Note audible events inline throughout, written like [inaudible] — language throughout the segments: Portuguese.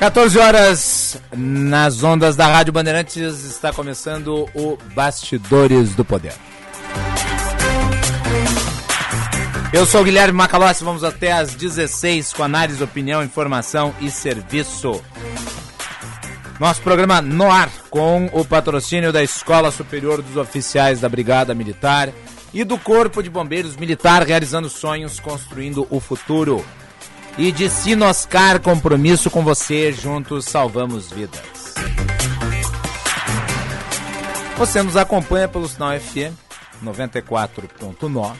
14 horas nas ondas da Rádio Bandeirantes está começando o Bastidores do Poder. Eu sou o Guilherme Macalossi, vamos até às 16 com análise, opinião, informação e serviço. Nosso programa no ar com o patrocínio da Escola Superior dos Oficiais da Brigada Militar e do Corpo de Bombeiros Militar realizando sonhos, construindo o futuro e de Sinoscar compromisso com você, juntos salvamos vidas. Você nos acompanha pelo sinal FM 94.9.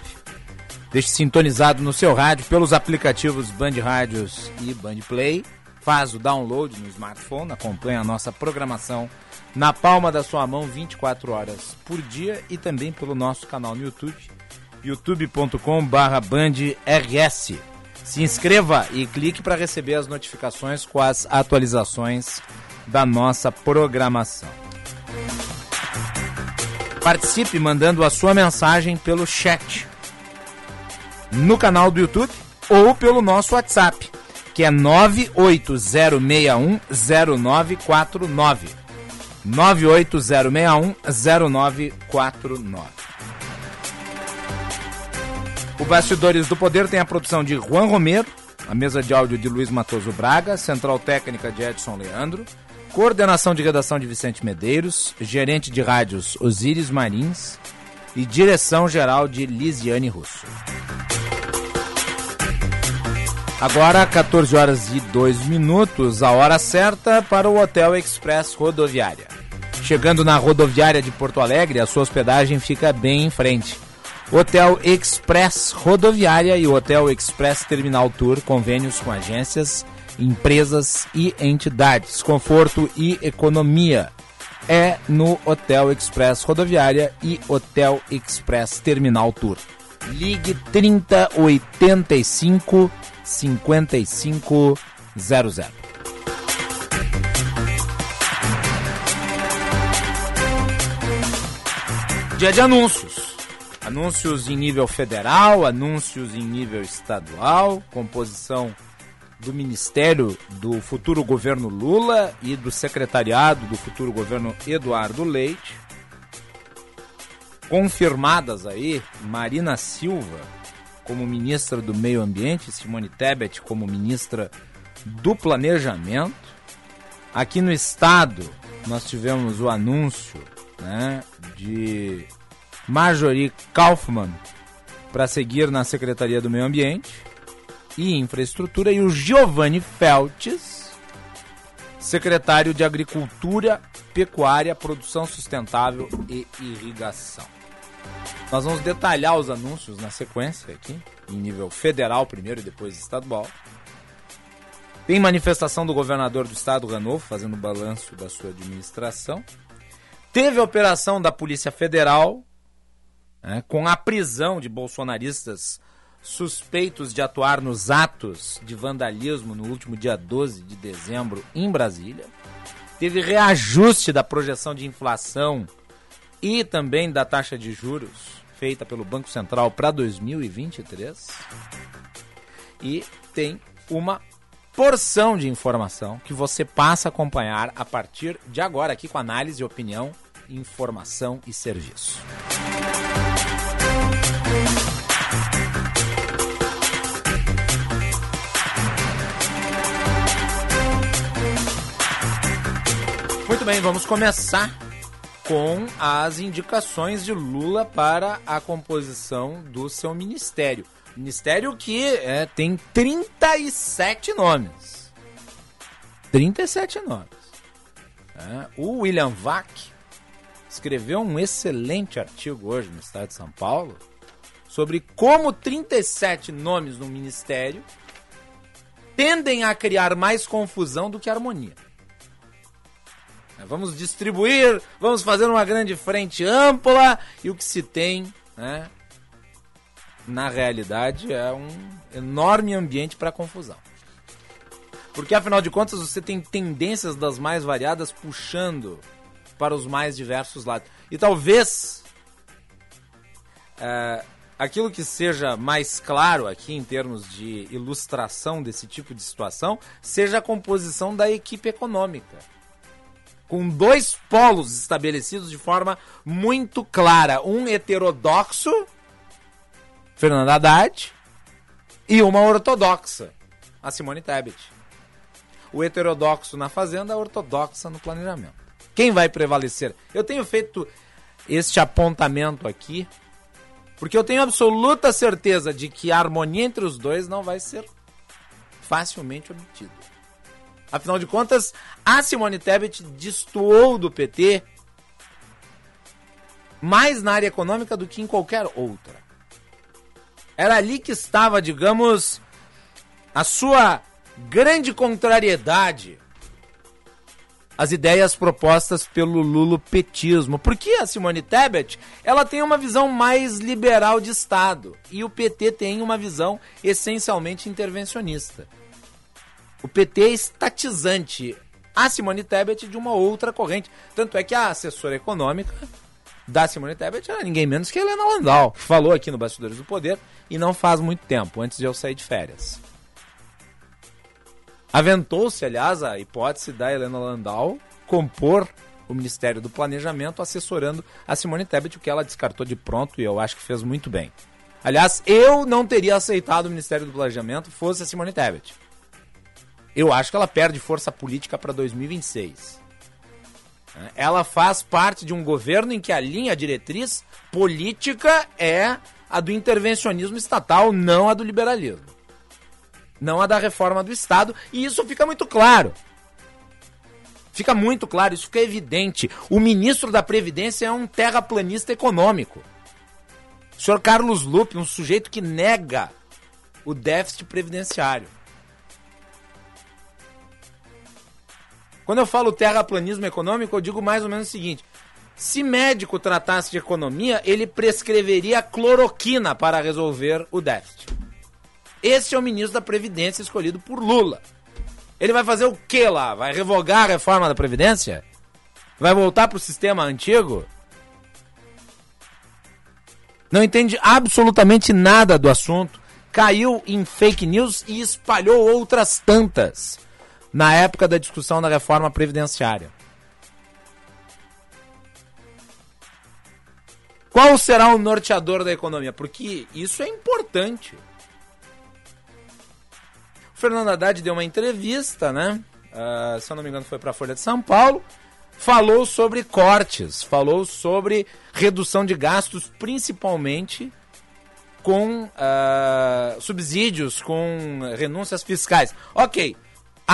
Deixe sintonizado no seu rádio pelos aplicativos Band Rádios e Band Play. Faz o download no smartphone, acompanha a nossa programação na palma da sua mão 24 horas por dia e também pelo nosso canal no YouTube, youtube.com/bandrs. Se inscreva e clique para receber as notificações com as atualizações da nossa programação. Participe mandando a sua mensagem pelo chat no canal do YouTube ou pelo nosso WhatsApp, que é 980610949. 980610949. O Bastidores do Poder tem a produção de Juan Romero, a mesa de áudio de Luiz Matoso Braga, central técnica de Edson Leandro, coordenação de redação de Vicente Medeiros, gerente de rádios Osíris Marins e direção geral de Lisiane Russo. Agora, 14 horas e 2 minutos, a hora certa para o Hotel Express Rodoviária. Chegando na rodoviária de Porto Alegre, a sua hospedagem fica bem em frente Hotel Express Rodoviária e Hotel Express Terminal Tour, convênios com agências, empresas e entidades. Conforto e economia é no Hotel Express Rodoviária e Hotel Express Terminal Tour. Ligue 3085 5500. Dia de anúncios. Anúncios em nível federal, anúncios em nível estadual, composição do Ministério do futuro governo Lula e do secretariado do futuro governo Eduardo Leite. Confirmadas aí Marina Silva como ministra do Meio Ambiente, Simone Tebet como ministra do Planejamento. Aqui no estado nós tivemos o anúncio né, de Marjorie Kaufmann para seguir na Secretaria do Meio Ambiente e Infraestrutura e o Giovanni Feltes, secretário de Agricultura, Pecuária, Produção Sustentável e Irrigação. Nós vamos detalhar os anúncios na sequência aqui, em nível federal primeiro e depois estadual. Tem manifestação do governador do estado, Ranolfo, fazendo balanço da sua administração. Teve operação da Polícia Federal né, com a prisão de bolsonaristas suspeitos de atuar nos atos de vandalismo no último dia 12 de dezembro em Brasília. Teve reajuste da projeção de inflação e também da taxa de juros feita pelo Banco Central para 2023. E tem uma porção de informação que você passa a acompanhar a partir de agora aqui com análise, opinião, informação e serviço. Muito bem, vamos começar com as indicações de Lula para a composição do seu ministério. Ministério que é, tem 37 nomes. 37 nomes. É, o William Vac, escreveu um excelente artigo hoje no Estado de São Paulo sobre como 37 nomes no ministério tendem a criar mais confusão do que harmonia. Vamos distribuir, vamos fazer uma grande frente ampla e o que se tem, né, na realidade, é um enorme ambiente para confusão. Porque afinal de contas você tem tendências das mais variadas puxando para os mais diversos lados. E talvez é, aquilo que seja mais claro aqui em termos de ilustração desse tipo de situação seja a composição da equipe econômica. Com dois polos estabelecidos de forma muito clara: um heterodoxo, Fernando Haddad, e uma ortodoxa, a Simone Tebet. O heterodoxo na fazenda, a ortodoxa no planejamento. Quem vai prevalecer? Eu tenho feito este apontamento aqui porque eu tenho absoluta certeza de que a harmonia entre os dois não vai ser facilmente obtida. Afinal de contas, a Simone Tebet destoou do PT mais na área econômica do que em qualquer outra. Era ali que estava, digamos, a sua grande contrariedade as ideias propostas pelo lulopetismo. Porque a Simone Tebet, ela tem uma visão mais liberal de Estado e o PT tem uma visão essencialmente intervencionista. O PT é estatizante. A Simone Tebet de uma outra corrente. Tanto é que a assessora econômica da Simone Tebet era ninguém menos que Helena Landau, que falou aqui no Bastidores do Poder e não faz muito tempo, antes de eu sair de férias. Aventou-se, aliás, a hipótese da Helena Landau compor o Ministério do Planejamento assessorando a Simone Tebet, o que ela descartou de pronto e eu acho que fez muito bem. Aliás, eu não teria aceitado o Ministério do Planejamento fosse a Simone Tebet. Eu acho que ela perde força política para 2026. Ela faz parte de um governo em que a linha diretriz política é a do intervencionismo estatal, não a do liberalismo não a da reforma do Estado, e isso fica muito claro. Fica muito claro, isso fica evidente. O ministro da Previdência é um terraplanista econômico. O senhor Carlos Lupe, um sujeito que nega o déficit previdenciário. Quando eu falo terraplanismo econômico, eu digo mais ou menos o seguinte: se médico tratasse de economia, ele prescreveria cloroquina para resolver o déficit. Esse é o ministro da Previdência escolhido por Lula. Ele vai fazer o que lá? Vai revogar a reforma da Previdência? Vai voltar para o sistema antigo? Não entende absolutamente nada do assunto. Caiu em fake news e espalhou outras tantas na época da discussão da reforma previdenciária. Qual será o norteador da economia? Porque isso é importante. Fernando Haddad deu uma entrevista, né? Uh, se eu não me engano, foi para a Folha de São Paulo. Falou sobre cortes, falou sobre redução de gastos, principalmente com uh, subsídios, com renúncias fiscais. Ok,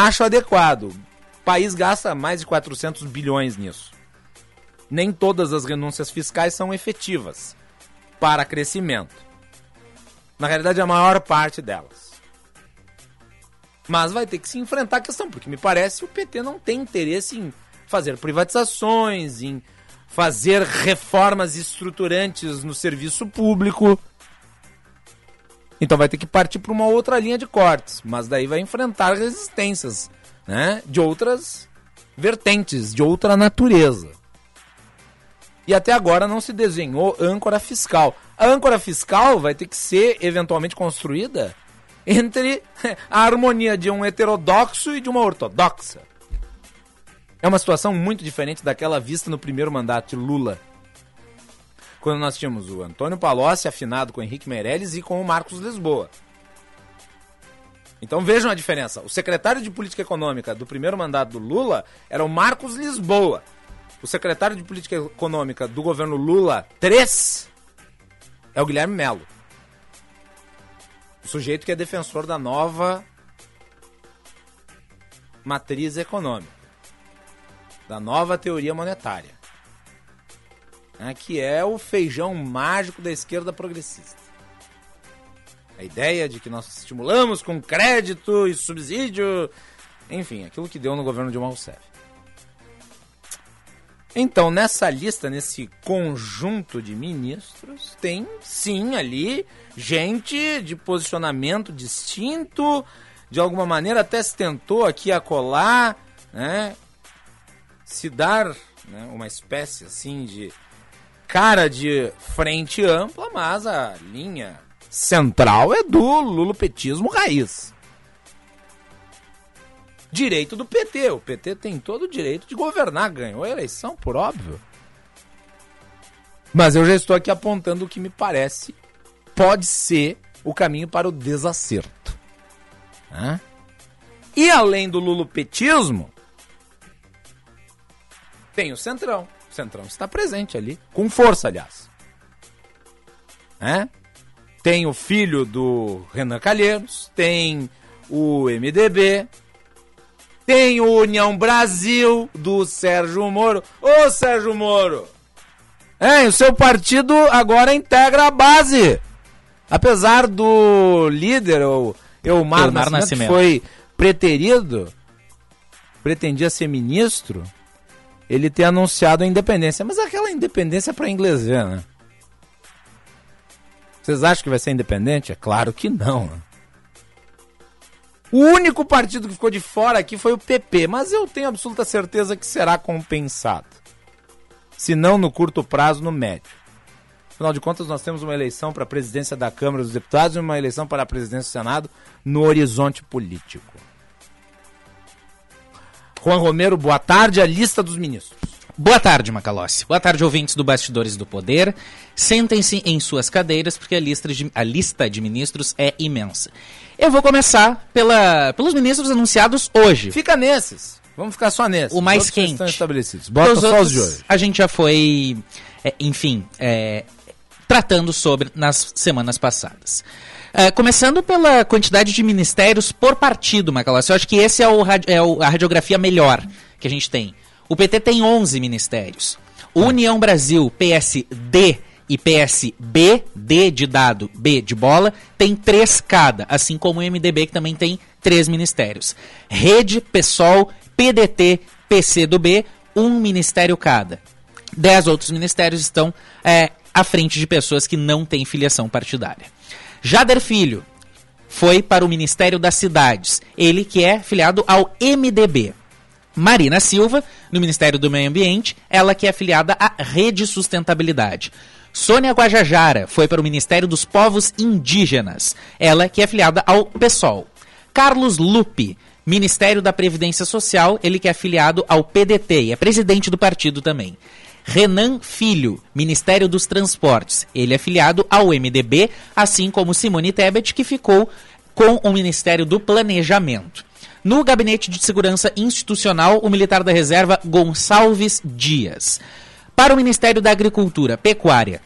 acho adequado. O país gasta mais de 400 bilhões nisso. Nem todas as renúncias fiscais são efetivas para crescimento. Na realidade, a maior parte delas. Mas vai ter que se enfrentar a questão, porque me parece que o PT não tem interesse em fazer privatizações, em fazer reformas estruturantes no serviço público. Então vai ter que partir para uma outra linha de cortes, mas daí vai enfrentar resistências, né, de outras vertentes, de outra natureza. E até agora não se desenhou âncora fiscal. A âncora fiscal vai ter que ser eventualmente construída entre [laughs] a harmonia de um heterodoxo e de uma ortodoxa. É uma situação muito diferente daquela vista no primeiro mandato de Lula. Quando nós tínhamos o Antônio Palocci afinado com o Henrique Meirelles e com o Marcos Lisboa. Então vejam a diferença. O secretário de Política Econômica do primeiro mandato do Lula era o Marcos Lisboa. O secretário de Política Econômica do governo Lula 3 é o Guilherme Melo. O sujeito que é defensor da nova matriz econômica, da nova teoria monetária. Né, que é o feijão mágico da esquerda progressista. A ideia de que nós estimulamos com crédito e subsídio, enfim, aquilo que deu no governo Dilma Rousseff. Então, nessa lista, nesse conjunto de ministros, tem sim ali gente de posicionamento distinto, de alguma maneira até se tentou aqui acolar, né, se dar né, uma espécie assim de cara de frente ampla, mas a linha central é do lulopetismo raiz. Direito do PT. O PT tem todo o direito de governar. Ganhou a eleição, por óbvio. Mas eu já estou aqui apontando o que me parece pode ser o caminho para o desacerto. E além do lulopetismo, tem o Centrão. Centrão está presente ali, com força, aliás. Hã? Tem o filho do Renan Calheiros, tem o MDB, tem o União Brasil do Sérgio Moro. Ô Sérgio Moro! É, o seu partido agora integra a base. Apesar do líder, o Elmar, Elmar Nascimento, Nascimento, foi preterido, pretendia ser ministro, ele ter anunciado a independência. Mas aquela independência para inglês ver, né? Vocês acham que vai ser independente? É claro que não. O único partido que ficou de fora aqui foi o PP, mas eu tenho absoluta certeza que será compensado. Se não no curto prazo, no médio. Afinal de contas, nós temos uma eleição para a presidência da Câmara dos Deputados e uma eleição para a presidência do Senado no horizonte político. Juan Romero, boa tarde. A lista dos ministros. Boa tarde, Macalossi. Boa tarde, ouvintes do Bastidores do Poder. Sentem-se em suas cadeiras, porque a lista, de, a lista de ministros é imensa. Eu vou começar pela, pelos ministros anunciados hoje. Fica nesses. Vamos ficar só nesses. O mais quente. Estão estabelecidos. Bota só os de hoje. A gente já foi, é, enfim, é, tratando sobre nas semanas passadas. É, começando pela quantidade de ministérios por partido, Macalossi. Eu acho que esse é, o, é o, a radiografia melhor que a gente tem. O PT tem 11 ministérios. União Brasil, PSD e PSB, D de dado, B de bola, tem três cada, assim como o MDB, que também tem três ministérios. Rede, PSOL, PDT, PCdoB, um ministério cada. Dez outros ministérios estão é, à frente de pessoas que não têm filiação partidária. Jader Filho foi para o Ministério das Cidades, ele que é filiado ao MDB. Marina Silva, no Ministério do Meio Ambiente, ela que é afiliada à Rede Sustentabilidade. Sônia Guajajara foi para o Ministério dos Povos Indígenas, ela que é afiliada ao PSOL. Carlos Lupe, Ministério da Previdência Social, ele que é afiliado ao PDT e é presidente do partido também. Renan Filho, Ministério dos Transportes, ele é afiliado ao MDB, assim como Simone Tebet, que ficou com o Ministério do Planejamento. No Gabinete de Segurança Institucional, o militar da reserva Gonçalves Dias. Para o Ministério da Agricultura, Pecuária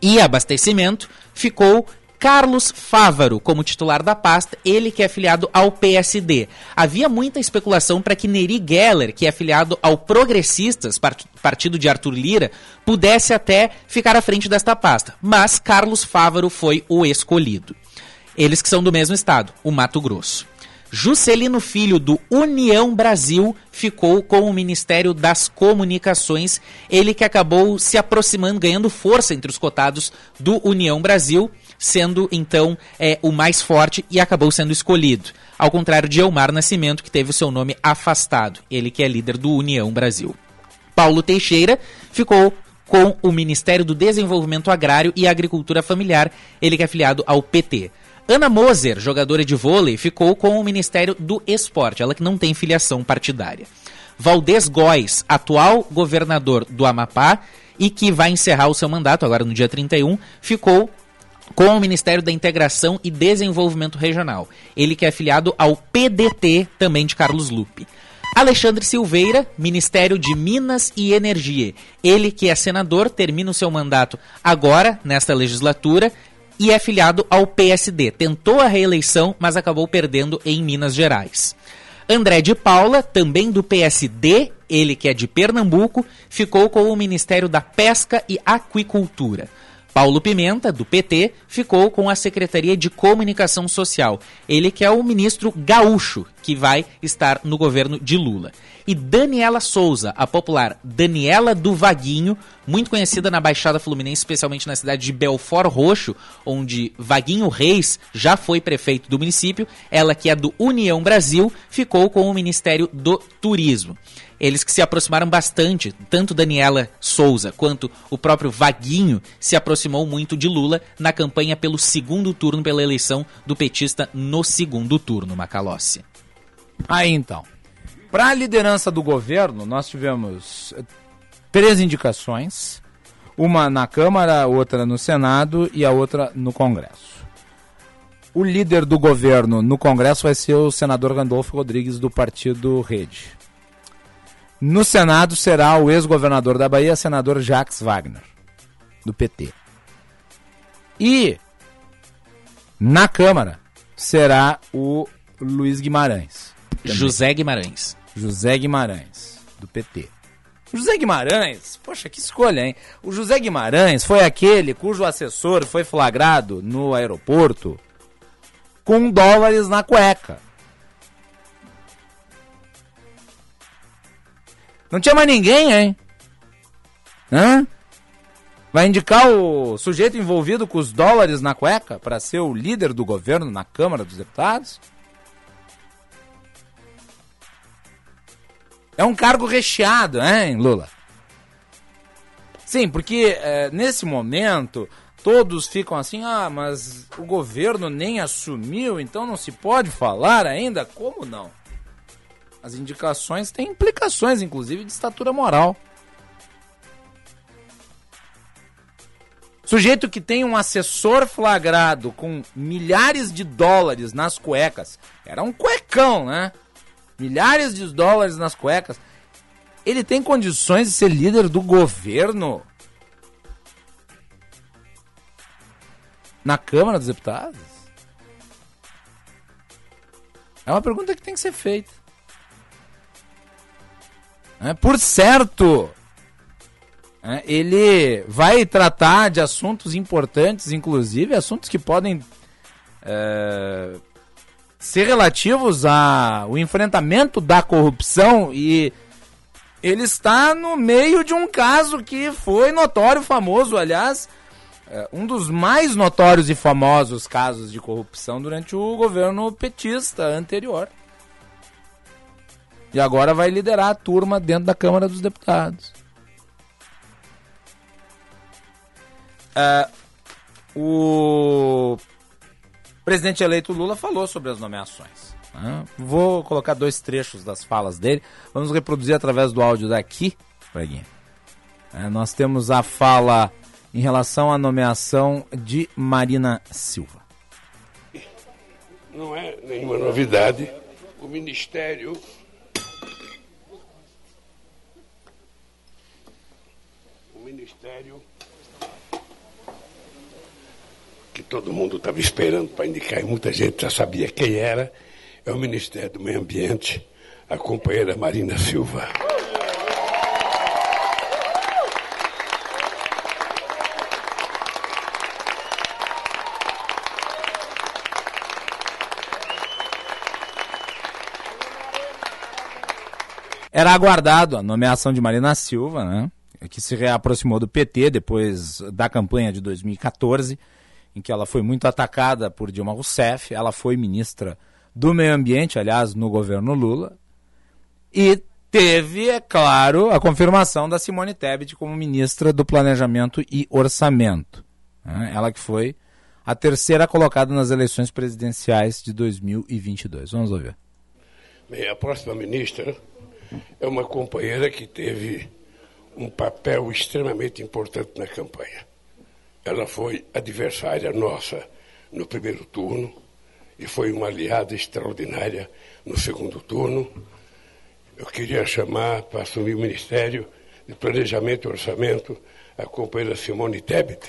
e Abastecimento, ficou Carlos Fávaro como titular da pasta, ele que é afiliado ao PSD. Havia muita especulação para que Neri Geller, que é afiliado ao Progressistas, partido de Arthur Lira, pudesse até ficar à frente desta pasta, mas Carlos Fávaro foi o escolhido. Eles que são do mesmo estado, o Mato Grosso. Juscelino Filho, do União Brasil, ficou com o Ministério das Comunicações. Ele que acabou se aproximando, ganhando força entre os cotados do União Brasil, sendo então é, o mais forte e acabou sendo escolhido. Ao contrário de Elmar Nascimento, que teve o seu nome afastado. Ele que é líder do União Brasil. Paulo Teixeira ficou com o Ministério do Desenvolvimento Agrário e Agricultura Familiar, ele que é afiliado ao PT. Ana Moser, jogadora de vôlei, ficou com o Ministério do Esporte, ela que não tem filiação partidária. Valdez Góes, atual governador do Amapá e que vai encerrar o seu mandato agora no dia 31, ficou com o Ministério da Integração e Desenvolvimento Regional. Ele que é afiliado ao PDT, também de Carlos Lupe. Alexandre Silveira, Ministério de Minas e Energia. Ele que é senador, termina o seu mandato agora, nesta legislatura, e é filiado ao PSD. Tentou a reeleição, mas acabou perdendo em Minas Gerais. André de Paula, também do PSD, ele que é de Pernambuco, ficou com o Ministério da Pesca e Aquicultura. Paulo Pimenta, do PT, ficou com a Secretaria de Comunicação Social. Ele que é o ministro gaúcho, que vai estar no governo de Lula. E Daniela Souza, a popular Daniela do Vaguinho, muito conhecida na Baixada Fluminense, especialmente na cidade de Belfort Roxo, onde Vaguinho Reis já foi prefeito do município. Ela que é do União Brasil, ficou com o Ministério do Turismo eles que se aproximaram bastante, tanto Daniela Souza quanto o próprio Vaguinho se aproximou muito de Lula na campanha pelo segundo turno, pela eleição do petista no segundo turno, Macalossi. Aí então, para a liderança do governo, nós tivemos eh, três indicações, uma na Câmara, outra no Senado e a outra no Congresso. O líder do governo no Congresso vai ser o senador Randolfo Rodrigues do partido Rede. No Senado será o ex-governador da Bahia, senador Jacques Wagner, do PT. E na Câmara será o Luiz Guimarães. Também. José Guimarães. José Guimarães, do PT. José Guimarães, poxa, que escolha, hein? O José Guimarães foi aquele cujo assessor foi flagrado no aeroporto com dólares na cueca. Não tinha mais ninguém, hein? Hã? Vai indicar o sujeito envolvido com os dólares na cueca para ser o líder do governo na Câmara dos Deputados? É um cargo recheado, hein, Lula? Sim, porque é, nesse momento todos ficam assim, ah, mas o governo nem assumiu, então não se pode falar ainda? Como não? As indicações têm implicações, inclusive, de estatura moral. Sujeito que tem um assessor flagrado com milhares de dólares nas cuecas. Era um cuecão, né? Milhares de dólares nas cuecas. Ele tem condições de ser líder do governo? Na Câmara dos Deputados? É uma pergunta que tem que ser feita. É, por certo, é, ele vai tratar de assuntos importantes, inclusive assuntos que podem é, ser relativos ao enfrentamento da corrupção e ele está no meio de um caso que foi notório, famoso, aliás, é, um dos mais notórios e famosos casos de corrupção durante o governo petista anterior. E agora vai liderar a turma dentro da Câmara dos Deputados. Uh, o presidente eleito Lula falou sobre as nomeações. Né? Vou colocar dois trechos das falas dele. Vamos reproduzir através do áudio daqui, Braguinha. É, nós temos a fala em relação à nomeação de Marina Silva. Não é nenhuma novidade. O Ministério ministério que todo mundo estava esperando para indicar, e muita gente já sabia quem era, é o Ministério do Meio Ambiente, a companheira Marina Silva. Era aguardado a nomeação de Marina Silva, né? Que se reaproximou do PT depois da campanha de 2014, em que ela foi muito atacada por Dilma Rousseff. Ela foi ministra do Meio Ambiente, aliás, no governo Lula. E teve, é claro, a confirmação da Simone Tebet como ministra do Planejamento e Orçamento. Né? Ela que foi a terceira colocada nas eleições presidenciais de 2022. Vamos ouvir. Bem, a próxima ministra é uma companheira que teve um papel extremamente importante na campanha. Ela foi adversária nossa no primeiro turno e foi uma aliada extraordinária no segundo turno. Eu queria chamar para assumir o Ministério de Planejamento e Orçamento a companheira Simone Tebet.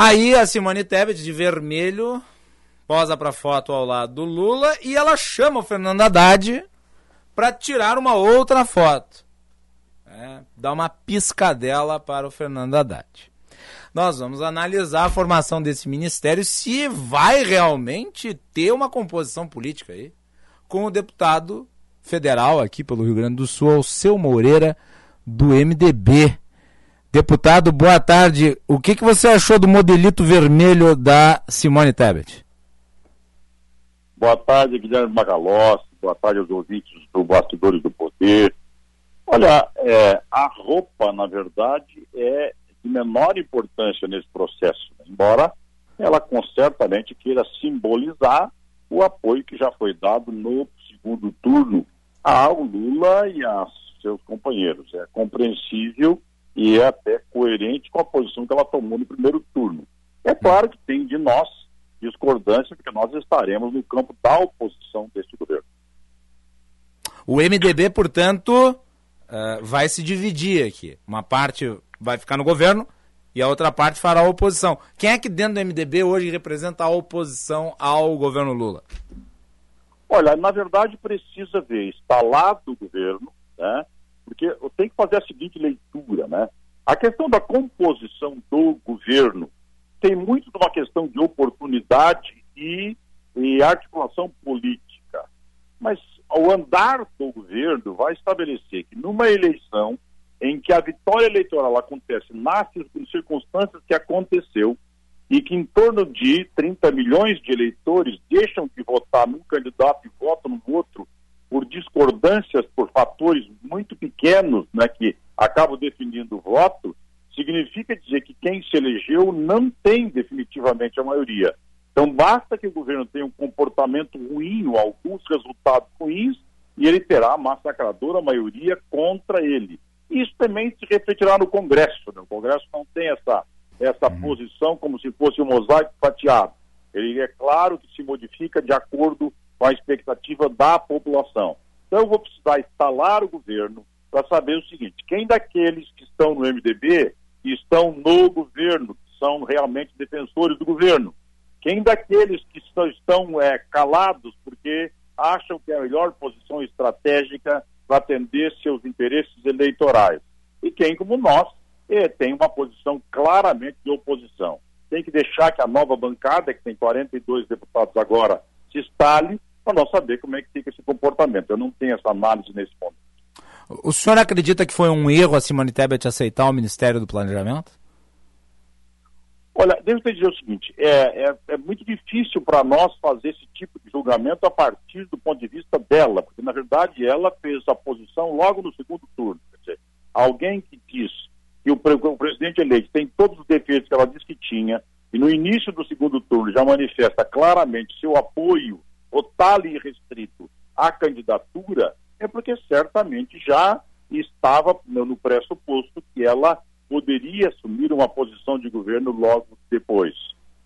Aí a Simone Tebet, de vermelho, posa pra foto ao lado do Lula e ela chama o Fernando Haddad para tirar uma outra foto. É, dá uma piscadela para o Fernando Haddad. Nós vamos analisar a formação desse ministério se vai realmente ter uma composição política aí, com o deputado federal aqui pelo Rio Grande do Sul, Alceu Moreira, do MDB. Deputado, boa tarde. O que, que você achou do modelito vermelho da Simone Tebet? Boa tarde, Guilherme Magalhães. Boa tarde aos ouvintes do Bastidores do Poder. Olha, é, a roupa, na verdade, é de menor importância nesse processo, embora ela certamente queira simbolizar o apoio que já foi dado no segundo turno ao Lula e a seus companheiros. É compreensível e é até coerente com a posição que ela tomou no primeiro turno. É claro que tem de nós discordância, porque nós estaremos no campo da oposição deste governo. O MDB, portanto, uh, vai se dividir aqui. Uma parte vai ficar no governo e a outra parte fará a oposição. Quem é que dentro do MDB hoje representa a oposição ao governo Lula? Olha, na verdade precisa ver, está lá do governo, né? Porque tem que fazer a seguinte leitura, né? A questão da composição do governo tem muito de uma questão de oportunidade e, e articulação política. Mas ao andar do governo, vai estabelecer que numa eleição em que a vitória eleitoral acontece nas circunstâncias que aconteceu e que em torno de 30 milhões de eleitores deixam de votar num candidato e votam no outro por discordâncias, por fatores muito pequenos né, que acabam definindo o voto, significa dizer que quem se elegeu não tem definitivamente a maioria. Então, basta que o governo tenha um comportamento ruim ou alguns resultados ruins e ele terá a massacradora maioria contra ele. Isso também se refletirá no Congresso. Né? O Congresso não tem essa, essa uhum. posição como se fosse um mosaico fatiado. Ele é claro que se modifica de acordo com a expectativa da população. Então, eu vou precisar instalar o governo para saber o seguinte: quem daqueles que estão no MDB estão no governo, que são realmente defensores do governo? Quem daqueles que estão é, calados porque acham que é a melhor posição estratégica para atender seus interesses eleitorais? E quem, como nós, é, tem uma posição claramente de oposição. Tem que deixar que a nova bancada, que tem 42 deputados agora, se instale para nós saber como é que fica esse comportamento. Eu não tenho essa análise nesse momento. O senhor acredita que foi um erro a Simone Tebet aceitar o Ministério do Planejamento? Olha, devo te dizer o seguinte: é, é, é muito difícil para nós fazer esse tipo de julgamento a partir do ponto de vista dela, porque na verdade ela fez a posição logo no segundo turno. Quer dizer, alguém que diz que o, o presidente eleito tem todos os defeitos que ela disse que tinha, e no início do segundo turno já manifesta claramente seu apoio total e restrito à candidatura, é porque certamente já estava no pressuposto que ela poderia assumir uma posição de governo logo depois.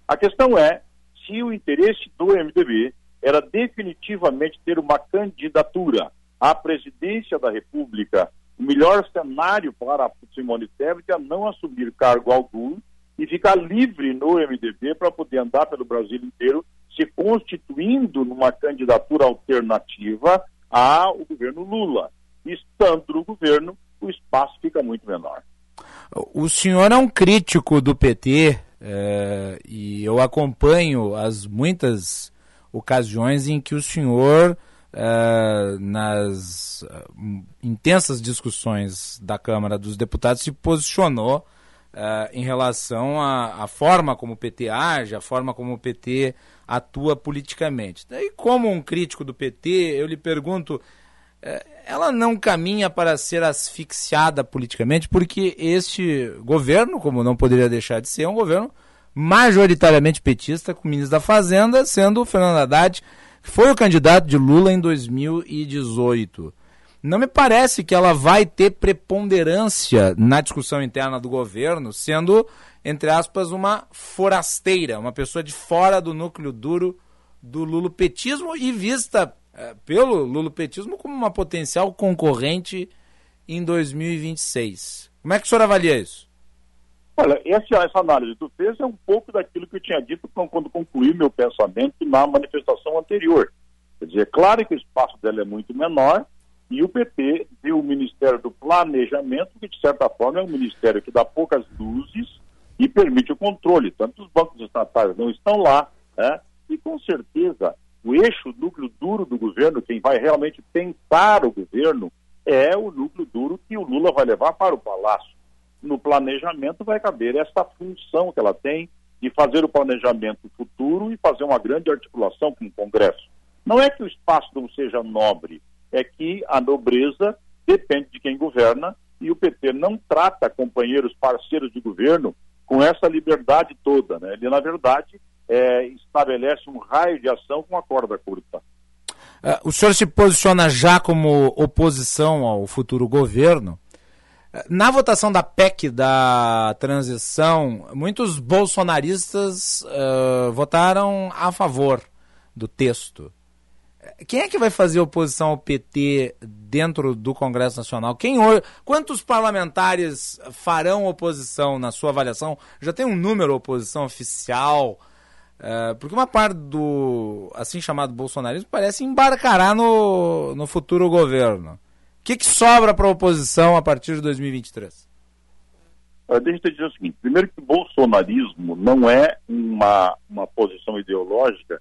A questão é se o interesse do MDB era definitivamente ter uma candidatura à presidência da República, o melhor cenário para Simone Tebet é não assumir cargo algum e ficar livre no MDB para poder andar pelo Brasil inteiro, se constituindo numa candidatura alternativa ao governo Lula. Estando no governo, o espaço fica muito menor. O senhor é um crítico do PT é, e eu acompanho as muitas ocasiões em que o senhor, é, nas é, intensas discussões da Câmara dos Deputados, se posicionou é, em relação à, forma como o PT age, a forma como o PT atua politicamente. Daí, como um crítico do PT, eu lhe pergunto é, ela não caminha para ser asfixiada politicamente, porque este governo, como não poderia deixar de ser, é um governo majoritariamente petista, com o ministro da Fazenda sendo o Fernando Haddad, que foi o candidato de Lula em 2018. Não me parece que ela vai ter preponderância na discussão interna do governo, sendo, entre aspas, uma forasteira, uma pessoa de fora do núcleo duro do lulopetismo e vista é, pelo lulopetismo como uma potencial concorrente em 2026. Como é que o senhor avalia isso? Olha, essa, essa análise que tu fez é um pouco daquilo que eu tinha dito quando concluí meu pensamento na manifestação anterior. Quer dizer, é claro que o espaço dela é muito menor e o PT deu o Ministério do Planejamento, que de certa forma é um ministério que dá poucas luzes e permite o controle. Tanto os bancos estatais não estão lá, né? e com certeza o eixo, o núcleo duro do governo, quem vai realmente pensar o governo, é o núcleo duro que o Lula vai levar para o Palácio no planejamento vai caber essa função que ela tem de fazer o planejamento futuro e fazer uma grande articulação com o Congresso. Não é que o espaço não seja nobre, é que a nobreza depende de quem governa e o PT não trata companheiros, parceiros de governo com essa liberdade toda. Né? Ele, na verdade, é, estabelece um raio de ação com a corda curta. Uh, o senhor se posiciona já como oposição ao futuro governo. Na votação da PEC da transição, muitos bolsonaristas uh, votaram a favor do texto. Quem é que vai fazer oposição ao PT dentro do Congresso Nacional? Quem, quantos parlamentares farão oposição na sua avaliação? Já tem um número oposição oficial? Uh, porque uma parte do assim chamado bolsonarismo parece embarcará no, no futuro governo. O que, que sobra para a oposição a partir de 2023? Deixa eu dizer o seguinte: primeiro, que o bolsonarismo não é uma, uma posição ideológica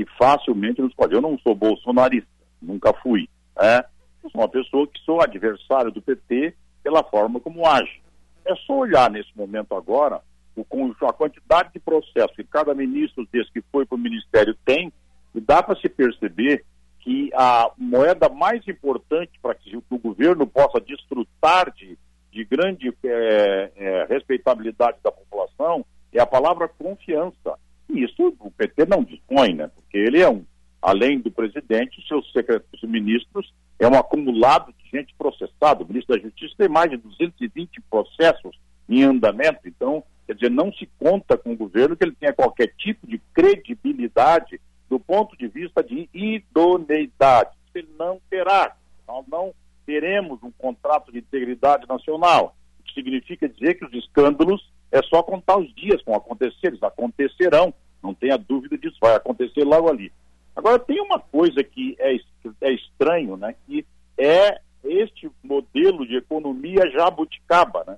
que facilmente nos pode. Eu não sou bolsonarista, nunca fui. Né? Eu sou uma pessoa que sou adversário do PT pela forma como age. É só olhar nesse momento agora o, a quantidade de processos que cada ministro desse que foi para o ministério tem, e dá para se perceber que a moeda mais importante para que o governo possa desfrutar de, de grande é, é, respeitabilidade da população é a palavra confiança. E isso o PT não dispõe, né? Porque ele é um, além do presidente, seus secretários ministros é um acumulado de gente processada. O ministro da Justiça tem mais de 220 processos em andamento, então, quer dizer, não se conta com o governo que ele tenha qualquer tipo de credibilidade do ponto de vista de idoneidade. Ele não terá. Nós não teremos um contrato de integridade nacional, o que significa dizer que os escândalos é só contar os dias que vão acontecer, eles acontecerão, não tenha dúvida disso, vai acontecer logo ali. Agora, tem uma coisa que é, é estranho, né, que é este modelo de economia jabuticaba, né?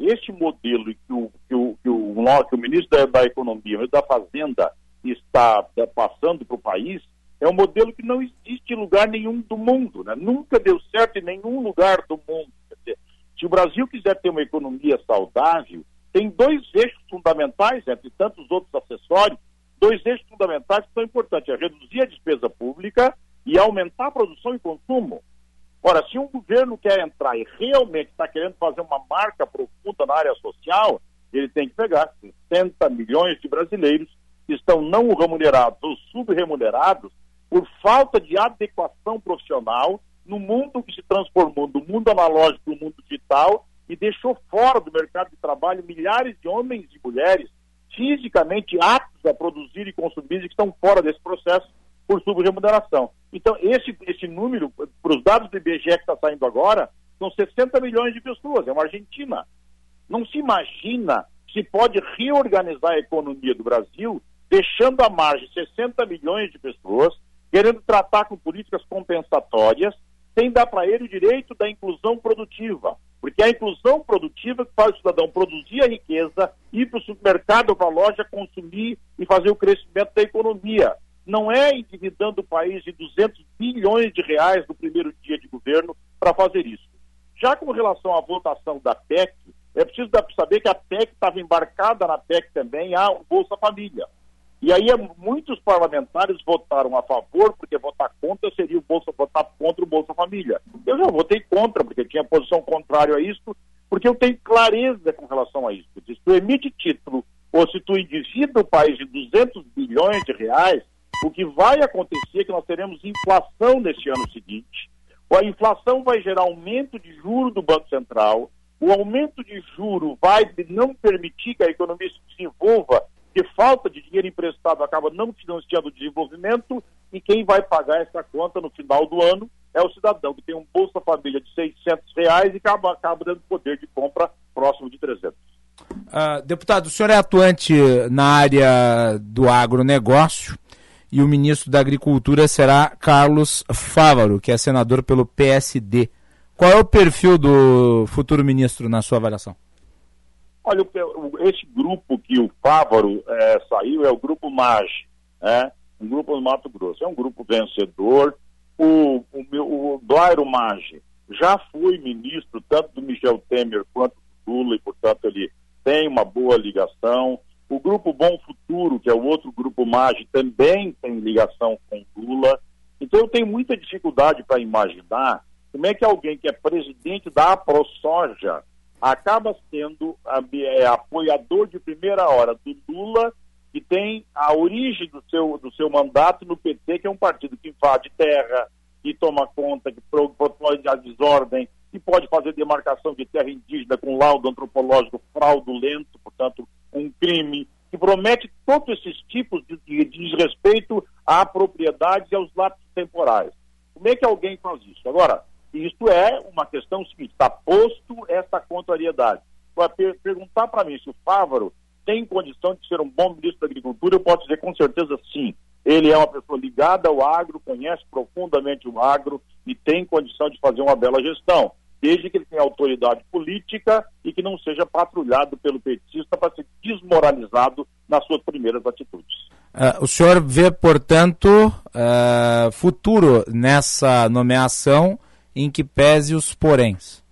Este modelo que o, que o, que o, que o ministro da, da Economia, da Fazenda, está passando para o país é um modelo que não existe em lugar nenhum do mundo, né? nunca deu certo em nenhum lugar do mundo. Dizer, se o Brasil quiser ter uma economia saudável, tem dois eixos fundamentais, entre tantos outros acessórios, dois eixos fundamentais que são importantes: é reduzir a despesa pública e aumentar a produção e consumo. Ora, se um governo quer entrar e realmente está querendo fazer uma marca profunda na área social, ele tem que pegar 60 milhões de brasileiros estão não remunerados ou subremunerados por falta de adequação profissional no mundo que se transformou do mundo analógico para o mundo digital e deixou fora do mercado de trabalho milhares de homens e mulheres fisicamente aptos a produzir e consumir e que estão fora desse processo por subremuneração. Então, esse, esse número, para os dados do IBGE que está saindo agora, são 60 milhões de pessoas, é uma Argentina. Não se imagina se pode reorganizar a economia do Brasil deixando à margem 60 milhões de pessoas, querendo tratar com políticas compensatórias, sem dar para ele o direito da inclusão produtiva. Porque é a inclusão produtiva que faz o cidadão produzir a riqueza, ir para o supermercado para a loja, consumir e fazer o crescimento da economia. Não é endividando o país de 200 bilhões de reais no primeiro dia de governo para fazer isso. Já com relação à votação da PEC, é preciso saber que a PEC estava embarcada na PEC também a Bolsa Família. E aí muitos parlamentares votaram a favor, porque votar contra seria o Bolsa, votar contra o Bolsa Família. Eu já votei contra, porque tinha posição contrária a isso, porque eu tenho clareza com relação a isso. Se tu emite título ou se tu endivida o país de 200 bilhões de reais, o que vai acontecer é que nós teremos inflação neste ano seguinte. A inflação vai gerar aumento de juros do Banco Central, o aumento de juro vai não permitir que a economia se desenvolva que falta de dinheiro emprestado acaba não financiando o desenvolvimento e quem vai pagar essa conta no final do ano é o cidadão que tem um Bolsa Família de 600 reais e acaba, acaba dando poder de compra próximo de 300. Uh, deputado, o senhor é atuante na área do agronegócio e o ministro da Agricultura será Carlos Fávaro, que é senador pelo PSD. Qual é o perfil do futuro ministro na sua avaliação? Olha, esse grupo que o Fávaro é, saiu é o grupo MAGE, né? um grupo do Mato Grosso. É um grupo vencedor. O, o, o Blairo Maggi já foi ministro tanto do Michel Temer quanto do Lula e, portanto, ele tem uma boa ligação. O Grupo Bom Futuro, que é o outro grupo MAGE, também tem ligação com Lula. Então eu tenho muita dificuldade para imaginar como é que alguém que é presidente da ProSoja acaba sendo é, apoiador de primeira hora do Lula, que tem a origem do seu, do seu mandato no PT, que é um partido que invade terra, que toma conta, que propõe a desordem, que pode fazer demarcação de terra indígena com laudo antropológico fraudulento, portanto, um crime, que promete todos esses tipos de, de, de desrespeito à propriedade e aos lapsos temporais. Como é que alguém faz isso? Agora, isto é uma questão seguinte, está posto essa contrariedade. Para per perguntar para mim se o Fávaro tem condição de ser um bom ministro da Agricultura, eu posso dizer com certeza sim. Ele é uma pessoa ligada ao agro, conhece profundamente o agro e tem condição de fazer uma bela gestão, desde que ele tenha autoridade política e que não seja patrulhado pelo petista para ser desmoralizado nas suas primeiras atitudes. Uh, o senhor vê, portanto, uh, futuro nessa nomeação em que pese os poréns?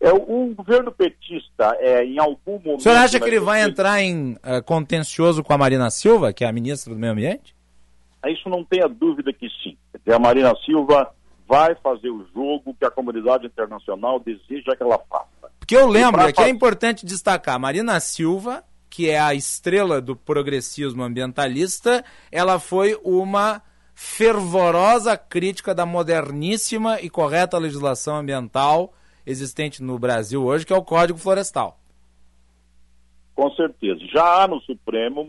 É, o governo petista, é, em algum momento. O senhor acha que ele vai entrar em uh, contencioso com a Marina Silva, que é a ministra do Meio Ambiente? Isso não tenha dúvida que sim. A Marina Silva vai fazer o jogo que a comunidade internacional deseja que ela faça. Porque eu lembro, aqui é importante destacar, Marina Silva, que é a estrela do progressismo ambientalista, ela foi uma fervorosa crítica da moderníssima e correta legislação ambiental existente no Brasil hoje, que é o Código Florestal. Com certeza. Já há no Supremo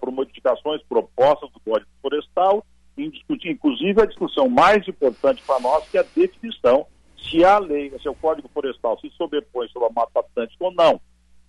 por modificações propostas do Código Florestal, inclusive a discussão mais importante para nós, que é a definição se a lei, se o Código Florestal se sobrepõe sobre a Mata Atlântica ou não.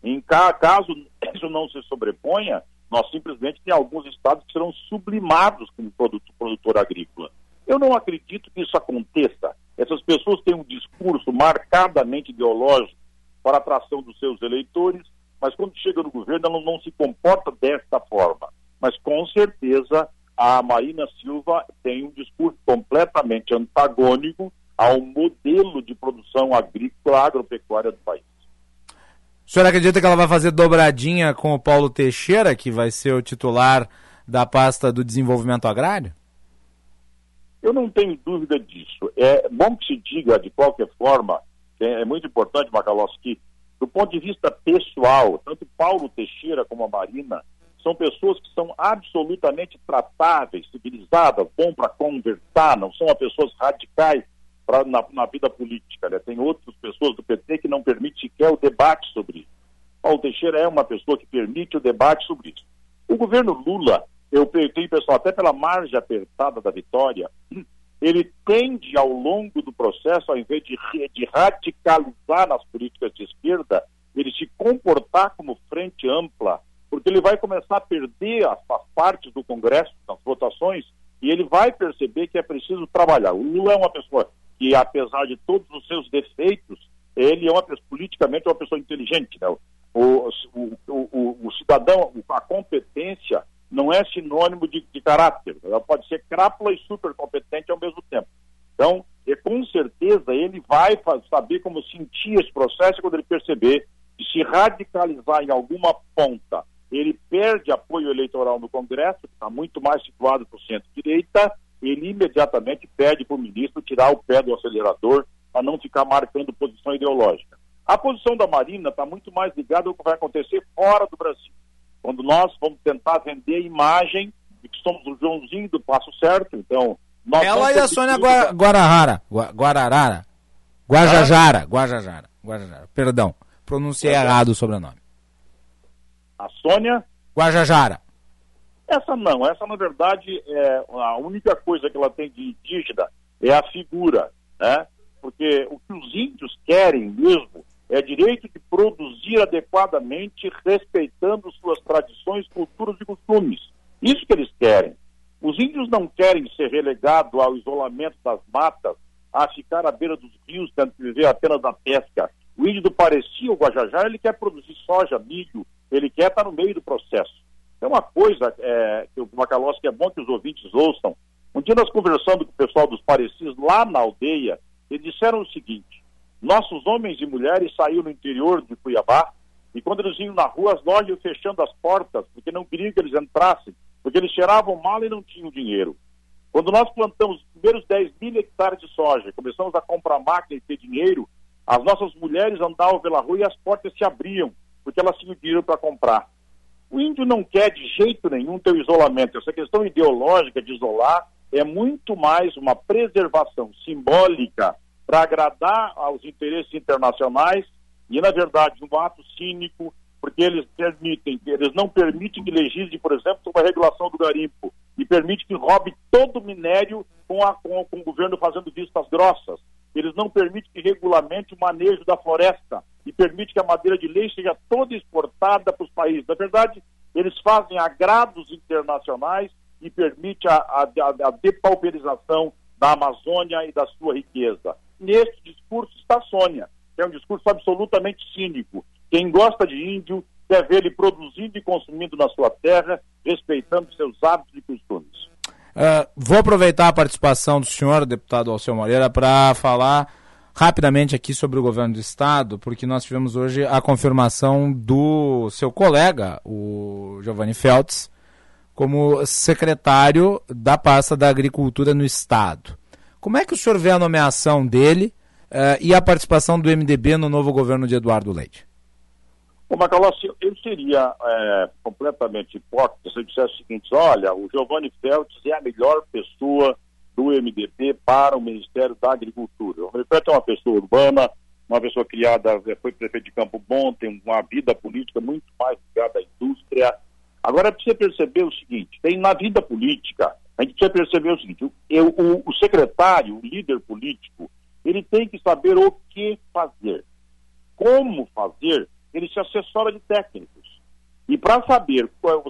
Em caso isso não se sobreponha, nós simplesmente tem alguns estados que serão sublimados como produto, produtor agrícola. Eu não acredito que isso aconteça. Essas pessoas têm um discurso marcadamente ideológico para atração dos seus eleitores, mas quando chega no governo ela não se comporta desta forma. Mas com certeza a Marina Silva tem um discurso completamente antagônico ao modelo de produção agrícola agropecuária do país. Senhor acredita que ela vai fazer dobradinha com o Paulo Teixeira, que vai ser o titular da pasta do desenvolvimento agrário? Eu não tenho dúvida disso. É bom que se diga, de qualquer forma, é, é muito importante, Macalossi, que do ponto de vista pessoal, tanto Paulo Teixeira como a Marina são pessoas que são absolutamente tratáveis, civilizadas, bom para conversar, não são pessoas radicais pra, na, na, vida política. Né? Tem outras pessoas do PT que não permitem sequer o debate sobre isso. Paulo Teixeira é uma pessoa que permite o debate sobre isso. O governo Lula eu tenho pessoal, até pela margem apertada da vitória, [clears throat] ele tende ao longo do processo, ao invés de, de radicalizar nas políticas de esquerda, ele se comportar como frente ampla, porque ele vai começar a perder as, as partes do Congresso, nas votações, e ele vai perceber que é preciso trabalhar. O Lula é uma pessoa que, apesar de todos os seus defeitos, ele é uma pessoa, politicamente uma pessoa inteligente. Né? O, o, o, o cidadão, a competência não é sinônimo de, de caráter. Ela pode ser crápula e super competente ao mesmo tempo. Então, e com certeza ele vai saber como sentir esse processo quando ele perceber que se radicalizar em alguma ponta, ele perde apoio eleitoral no Congresso, que está muito mais situado para o centro-direita, ele imediatamente pede para o ministro tirar o pé do acelerador para não ficar marcando posição ideológica. A posição da Marina está muito mais ligada ao que vai acontecer fora do Brasil quando nós vamos tentar vender a imagem de que somos o Joãozinho do Passo Certo, então... Ela e a Sônia Gua Guararara, Gua Guararara, Guajajara, Guajajara, Guajajara, perdão, pronunciei é errado o sobrenome. A Sônia? Guajajara. Essa não, essa na verdade é a única coisa que ela tem de indígena é a figura, né? Porque o que os índios querem mesmo é direito de produzir adequadamente, respeitando suas tradições, culturas e costumes. Isso que eles querem. Os índios não querem ser relegados ao isolamento das matas, a ficar à beira dos rios, tendo que viver apenas da pesca. O índio do Pareci, o Guajajá, ele quer produzir soja, milho, ele quer estar no meio do processo. É uma coisa é, que o Macalossi, que é bom que os ouvintes ouçam. Um dia nós conversando com o pessoal dos Parecis lá na aldeia, eles disseram o seguinte: nossos homens e mulheres saíram no interior de Cuiabá e quando eles iam na rua, as lojas fechando as portas, porque não queriam que eles entrassem, porque eles cheiravam mal e não tinham dinheiro. Quando nós plantamos os primeiros 10 mil hectares de soja, começamos a comprar máquina e ter dinheiro, as nossas mulheres andavam pela rua e as portas se abriam, porque elas tinham dinheiro para comprar. O índio não quer de jeito nenhum ter o isolamento. Essa questão ideológica de isolar é muito mais uma preservação simbólica para agradar aos interesses internacionais e, na verdade, um ato cínico, porque eles permitem, eles não permitem que legisle, por exemplo, sobre a regulação do garimpo e permite que roube todo o minério com, a, com, com o governo fazendo vistas grossas. Eles não permitem que regulamente o manejo da floresta e permite que a madeira de lei seja toda exportada para os países. Na verdade, eles fazem agrados internacionais e permite a, a, a depauperização da Amazônia e da sua riqueza. Neste discurso está a Sônia, que é um discurso absolutamente cínico. Quem gosta de índio ver ele produzindo e consumindo na sua terra, respeitando seus hábitos e costumes. Uh, vou aproveitar a participação do senhor, deputado Alceu Moreira, para falar rapidamente aqui sobre o governo do estado, porque nós tivemos hoje a confirmação do seu colega, o Giovanni Feltz, como secretário da pasta da agricultura no estado. Como é que o senhor vê a nomeação dele uh, e a participação do MDB no novo governo de Eduardo Leite? Ô, Macalossi, eu seria é, completamente hipócrita se eu dissesse o seguinte: olha, o Giovanni Feltz é a melhor pessoa do MDB para o Ministério da Agricultura. O Feltz é uma pessoa urbana, uma pessoa criada, é, foi prefeito de Campo Bom, tem uma vida política muito mais ligada à indústria. Agora, precisa perceber o seguinte: tem na vida política, a gente precisa perceber o seguinte: eu, o, o secretário, o líder político, ele tem que saber o que fazer. Como fazer ele se assessora de técnicos. E para saber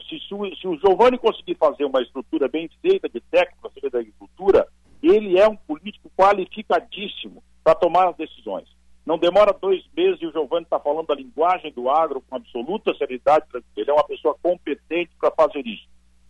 se, se, o, se o Giovanni conseguir fazer uma estrutura bem feita de técnico na da Agricultura, ele é um político qualificadíssimo para tomar as decisões. Não demora dois meses e o Giovanni está falando a linguagem do agro com absoluta seriedade. Ele é uma pessoa competente para fazer isso.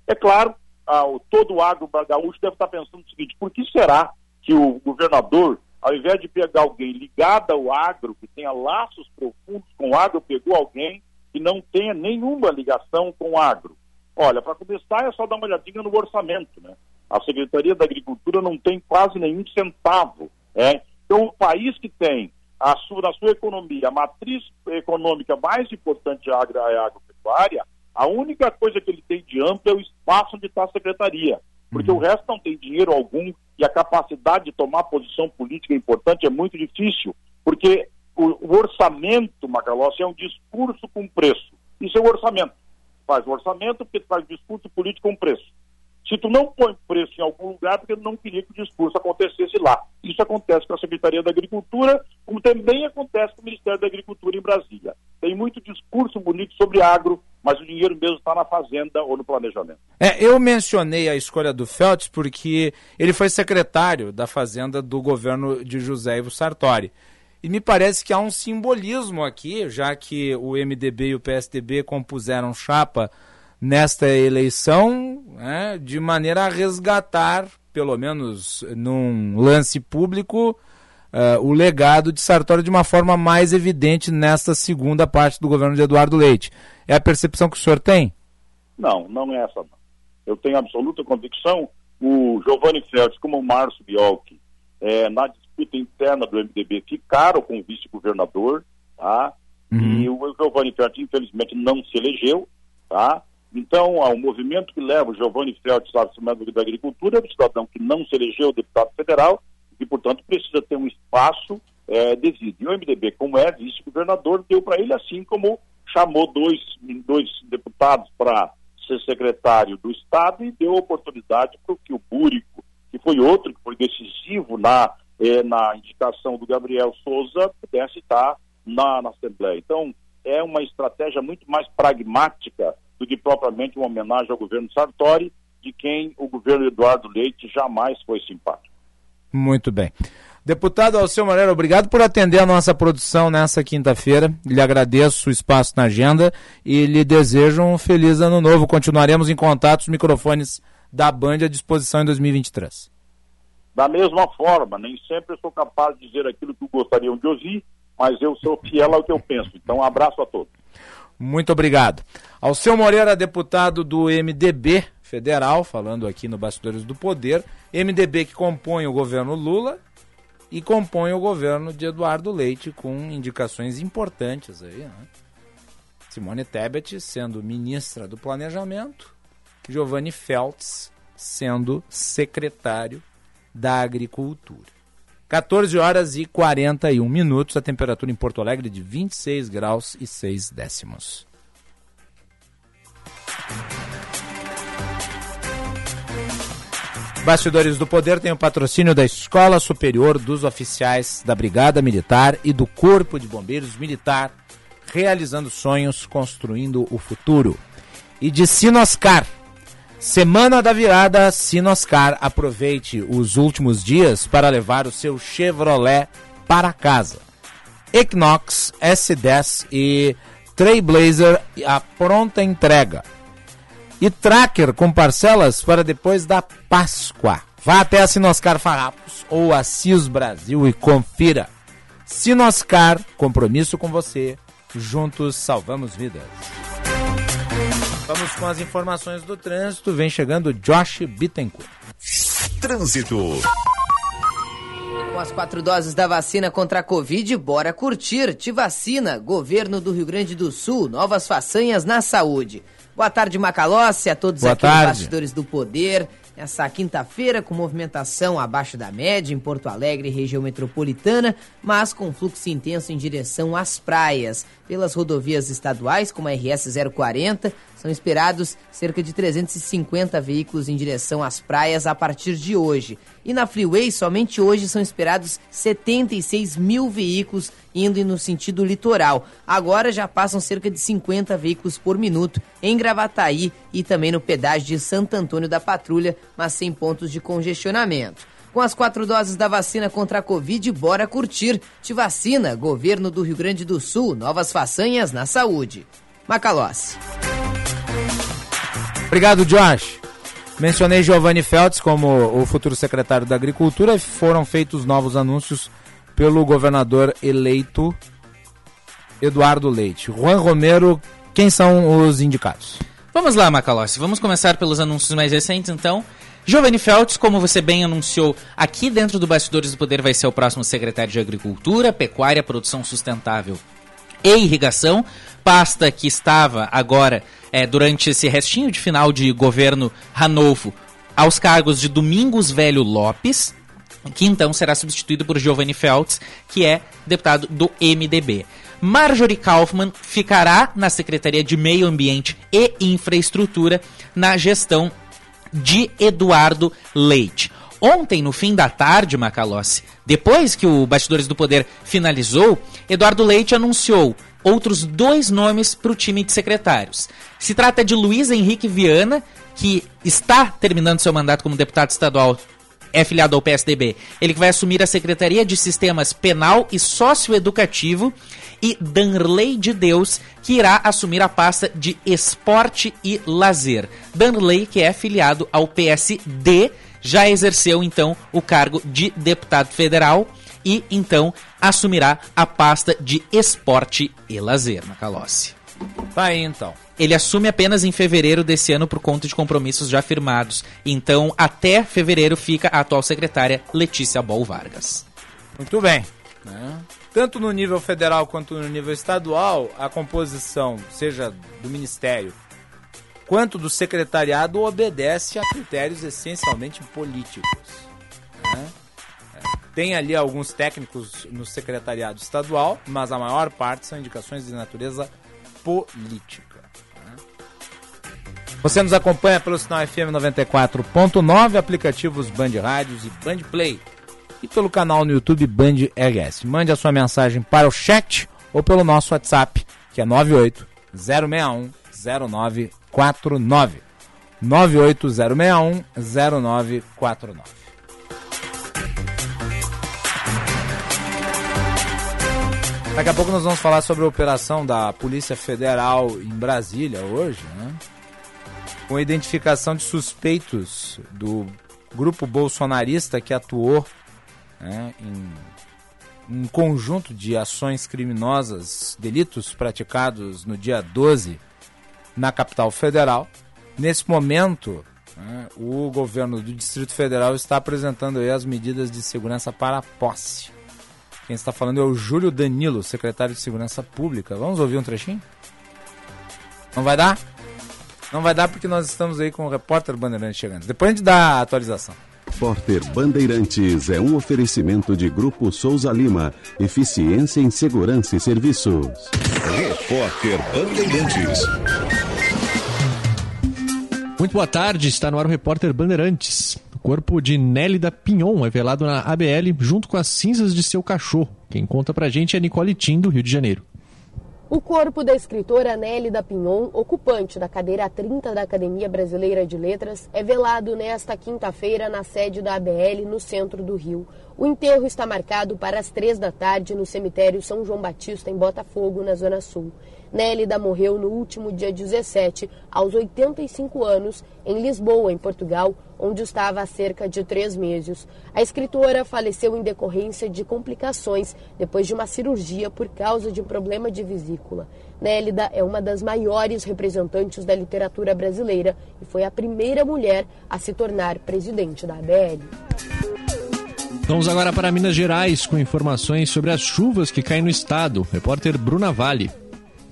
É claro, ah, todo o agro gaúcho deve estar tá pensando o seguinte: por que será que o governador ao invés de pegar alguém ligado ao agro, que tenha laços profundos com o agro, pegou alguém que não tenha nenhuma ligação com o agro. Olha, para começar é só dar uma olhadinha no orçamento, né? A Secretaria da Agricultura não tem quase nenhum centavo. É? Então, o país que tem a sua, na sua economia, a matriz econômica mais importante é a agropecuária, a única coisa que ele tem de amplo é o espaço onde está a secretaria porque uhum. o resto não tem dinheiro algum e a capacidade de tomar posição política importante é muito difícil, porque o, o orçamento, Macalossi, é um discurso com preço. Isso é o orçamento. Faz o orçamento porque faz discurso político com preço. Se tu não põe preço em algum lugar, porque não queria que o discurso acontecesse lá. Isso acontece com a Secretaria da Agricultura, como também acontece com o Ministério da Agricultura em Brasília. Tem muito discurso bonito sobre agro, mas o dinheiro mesmo está na fazenda ou no planejamento. É, eu mencionei a escolha do Feltz porque ele foi secretário da fazenda do governo de José Ivo Sartori. E me parece que há um simbolismo aqui, já que o MDB e o PSDB compuseram chapa nesta eleição, né, de maneira a resgatar, pelo menos num lance público, uh, o legado de Sartori de uma forma mais evidente nesta segunda parte do governo de Eduardo Leite. É a percepção que o senhor tem? Não, não é essa. Não. Eu tenho absoluta convicção. O Giovanni Feltz, como o Márcio Biolchi, é, na disputa interna do MDB, ficaram com o vice-governador, tá? Uhum. E o Giovanni Feltz, infelizmente, não se elegeu, tá? Então, o movimento que leva o Giovanni Feltz ao da Agricultura é um cidadão que não se elegeu deputado federal e, portanto, precisa ter um espaço é, devido. E o MDB, como é vice-governador, deu para ele assim como chamou dois, dois deputados para ser secretário do Estado e deu oportunidade para que o Búrico, que foi outro que foi decisivo na, é, na indicação do Gabriel Souza, pudesse estar na, na Assembleia. Então, é uma estratégia muito mais pragmática do que propriamente uma homenagem ao governo Sartori, de quem o governo Eduardo Leite jamais foi simpático. Muito bem. Deputado Alceu Moreira, obrigado por atender a nossa produção nessa quinta-feira. Lhe agradeço o espaço na agenda e lhe desejo um feliz ano novo. Continuaremos em contato, os microfones da Band à disposição em 2023. Da mesma forma, nem sempre eu sou capaz de dizer aquilo que gostariam de ouvir, mas eu sou fiel ao que eu penso. Então, um abraço a todos. Muito obrigado. Alceu Moreira, deputado do MDB federal, falando aqui no Bastidores do Poder. MDB que compõe o governo Lula e compõe o governo de Eduardo Leite com indicações importantes aí, né? Simone Tebet sendo ministra do Planejamento, Giovanni Feltz sendo secretário da Agricultura. 14 horas e 41 minutos, a temperatura em Porto Alegre de 26 graus e 6 décimos. Bastidores do Poder tem o patrocínio da Escola Superior dos Oficiais da Brigada Militar e do Corpo de Bombeiros Militar, realizando sonhos, construindo o futuro. E de Sinoscar. Semana da virada Sinoscar. Aproveite os últimos dias para levar o seu Chevrolet para casa. Equinox S10 e Trailblazer a pronta entrega e tracker com parcelas para depois da Páscoa. Vá até a Sinoscar Farrapos ou a CIS Brasil e confira. Sinoscar, compromisso com você. Juntos salvamos vidas. Vamos com as informações do trânsito. Vem chegando Josh Bittencourt. Trânsito. Com as quatro doses da vacina contra a Covid, bora curtir. Te vacina. Governo do Rio Grande do Sul. Novas façanhas na saúde. Boa tarde, Macalossi, a todos Boa aqui tarde. Bastidores do Poder. Nessa quinta-feira, com movimentação abaixo da média em Porto Alegre e região metropolitana, mas com fluxo intenso em direção às praias. Pelas rodovias estaduais, como a RS 040, são esperados cerca de 350 veículos em direção às praias a partir de hoje. E na Freeway, somente hoje são esperados 76 mil veículos indo no sentido litoral. Agora já passam cerca de 50 veículos por minuto em Gravataí e também no pedágio de Santo Antônio da Patrulha, mas sem pontos de congestionamento. Com as quatro doses da vacina contra a Covid, bora curtir. Te vacina, Governo do Rio Grande do Sul, novas façanhas na saúde. Macalossi. Obrigado, Josh. Mencionei Giovanni Feltz como o futuro secretário da Agricultura. Foram feitos novos anúncios pelo governador eleito Eduardo Leite. Juan Romero, quem são os indicados? Vamos lá, Macalossi. Vamos começar pelos anúncios mais recentes, então. Giovanni Feltz, como você bem anunciou, aqui dentro do Bastidores do Poder vai ser o próximo secretário de Agricultura, Pecuária, Produção Sustentável e Irrigação, pasta que estava agora, é, durante esse restinho de final de governo Ranolfo, aos cargos de Domingos Velho Lopes, que então será substituído por Giovanni Feltz, que é deputado do MDB. Marjorie Kaufmann ficará na Secretaria de Meio Ambiente e Infraestrutura na gestão de Eduardo Leite. Ontem, no fim da tarde, Macalossi, depois que o Bastidores do Poder finalizou, Eduardo Leite anunciou outros dois nomes para o time de secretários. Se trata de Luiz Henrique Viana, que está terminando seu mandato como deputado estadual é filiado ao PSDB. Ele que vai assumir a Secretaria de Sistemas Penal e Socioeducativo e Danley de Deus, que irá assumir a pasta de Esporte e Lazer. Danley, que é filiado ao PSD, já exerceu então o cargo de deputado federal e então assumirá a pasta de Esporte e Lazer, Macalossi. Tá aí então. Ele assume apenas em fevereiro desse ano por conta de compromissos já firmados. Então, até fevereiro fica a atual secretária Letícia Bol Vargas. Muito bem. né? Tanto no nível federal quanto no nível estadual, a composição, seja do ministério quanto do secretariado, obedece a critérios essencialmente políticos. né? Tem ali alguns técnicos no secretariado estadual, mas a maior parte são indicações de natureza política. né? Você nos acompanha pelo sinal FM 94.9, aplicativos Band Rádios e Band Play. E pelo canal no YouTube Band RS. Mande a sua mensagem para o chat ou pelo nosso WhatsApp que é 98 061 0949. 98061 0949. Daqui a pouco nós vamos falar sobre a operação da Polícia Federal em Brasília hoje, né? Com a identificação de suspeitos do grupo bolsonarista que atuou né, em um conjunto de ações criminosas, delitos praticados no dia 12 na capital federal. Nesse momento, né, o governo do Distrito Federal está apresentando as medidas de segurança para a posse. Quem está falando é o Júlio Danilo, secretário de Segurança Pública. Vamos ouvir um trechinho? Não vai dar? Não vai dar porque nós estamos aí com o repórter Bandeirantes chegando. Depois a gente dá a atualização. Repórter Bandeirantes é um oferecimento de Grupo Souza Lima. Eficiência em Segurança e Serviços. Repórter Bandeirantes. Muito boa tarde, está no ar o repórter Bandeirantes. Corpo de Nélida Pinhon é velado na ABL junto com as cinzas de seu cachorro. Quem conta pra gente é Nicole Tim, do Rio de Janeiro. O corpo da escritora Nélida Pinhon, ocupante da cadeira 30 da Academia Brasileira de Letras, é velado nesta quinta-feira na sede da ABL, no centro do Rio. O enterro está marcado para as três da tarde no cemitério São João Batista, em Botafogo, na Zona Sul. Nélida morreu no último dia 17, aos 85 anos, em Lisboa, em Portugal, onde estava há cerca de três meses. A escritora faleceu em decorrência de complicações depois de uma cirurgia por causa de um problema de vesícula. Nélida é uma das maiores representantes da literatura brasileira e foi a primeira mulher a se tornar presidente da ABL. Vamos agora para Minas Gerais com informações sobre as chuvas que caem no estado. Repórter Bruna Vale.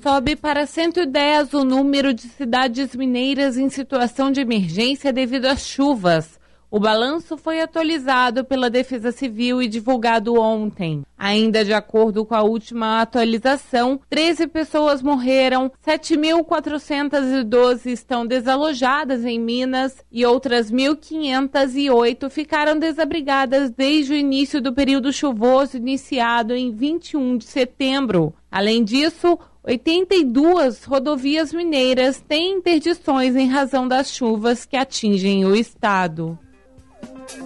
Sobe para 110 o número de cidades mineiras em situação de emergência devido às chuvas. O balanço foi atualizado pela Defesa Civil e divulgado ontem. Ainda de acordo com a última atualização, 13 pessoas morreram, 7.412 estão desalojadas em Minas e outras 1.508 ficaram desabrigadas desde o início do período chuvoso iniciado em 21 de setembro. Além disso, 82 rodovias mineiras têm interdições em razão das chuvas que atingem o estado.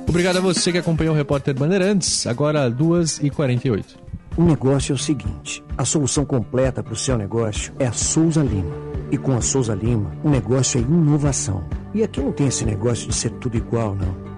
Obrigado a você que acompanhou o Repórter Bandeirantes, agora 2h48. O negócio é o seguinte: a solução completa para o seu negócio é a Souza Lima. E com a Souza Lima, o negócio é inovação. E aqui não tem esse negócio de ser tudo igual, não.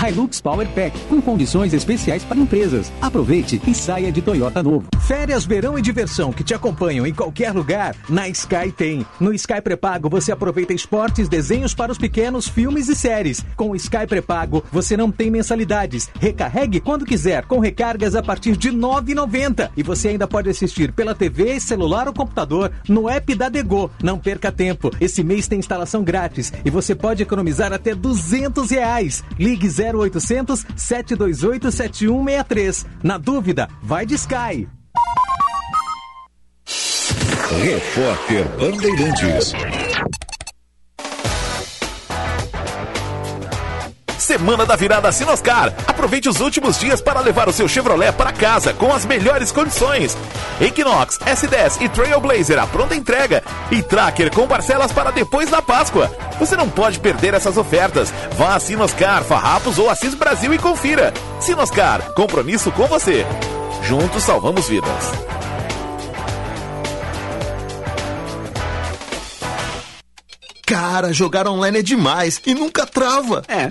Hilux Power Pack, com condições especiais para empresas. Aproveite e saia de Toyota novo. Férias, verão e diversão que te acompanham em qualquer lugar, na Sky tem. No Sky Prepago você aproveita esportes, desenhos para os pequenos, filmes e séries. Com o Sky Prepago você não tem mensalidades. Recarregue quando quiser, com recargas a partir de R$ 9,90. E você ainda pode assistir pela TV, celular ou computador no app da Dego. Não perca tempo. Esse mês tem instalação grátis e você pode economizar até 200 reais. Ligue 0800 728 7163. Na dúvida, vai de Sky. Repórter Bandeirantes. Semana da virada Sinoscar. Aproveite os últimos dias para levar o seu Chevrolet para casa com as melhores condições. Equinox, S10 e Trailblazer à pronta entrega. E Tracker com parcelas para depois da Páscoa. Você não pode perder essas ofertas. Vá a Sinoscar, Farrapos ou Assis Brasil e confira. Sinoscar, compromisso com você. Juntos salvamos vidas. Cara, jogar online é demais e nunca trava. É,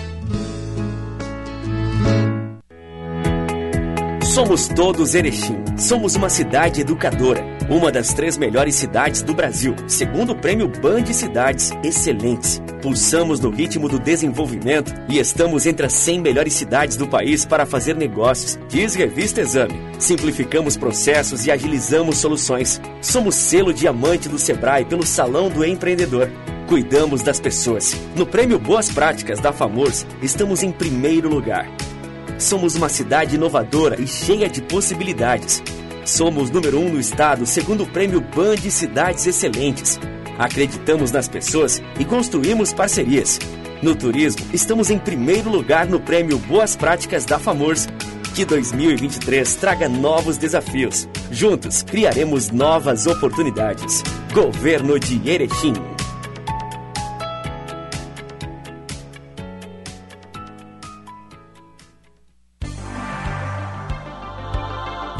Somos todos Erechim. Somos uma cidade educadora. Uma das três melhores cidades do Brasil, segundo o prêmio Band Cidades Excelentes. Pulsamos no ritmo do desenvolvimento e estamos entre as 100 melhores cidades do país para fazer negócios. Diz Revista Exame. Simplificamos processos e agilizamos soluções. Somos selo diamante do Sebrae pelo Salão do Empreendedor. Cuidamos das pessoas. No prêmio Boas Práticas da FAMORS, estamos em primeiro lugar. Somos uma cidade inovadora e cheia de possibilidades. Somos número um no estado, segundo o prêmio Band Cidades Excelentes. Acreditamos nas pessoas e construímos parcerias. No turismo, estamos em primeiro lugar no prêmio Boas Práticas da FAMORS. Que 2023 traga novos desafios. Juntos, criaremos novas oportunidades. Governo de Erechim.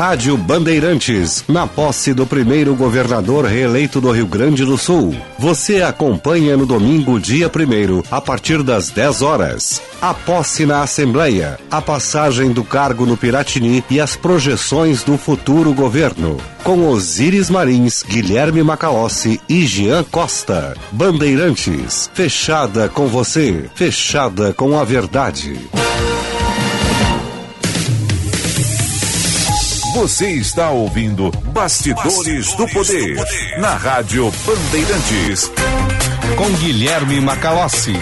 Rádio Bandeirantes, na posse do primeiro governador reeleito do Rio Grande do Sul. Você acompanha no domingo, dia 1 a partir das 10 horas. A posse na Assembleia, a passagem do cargo no Piratini e as projeções do futuro governo. Com Osíris Marins, Guilherme Macalossi e Jean Costa. Bandeirantes, fechada com você, fechada com a verdade. Você está ouvindo Bastidores, Bastidores do, poder, do Poder na Rádio Bandeirantes. Com Guilherme Macalossi.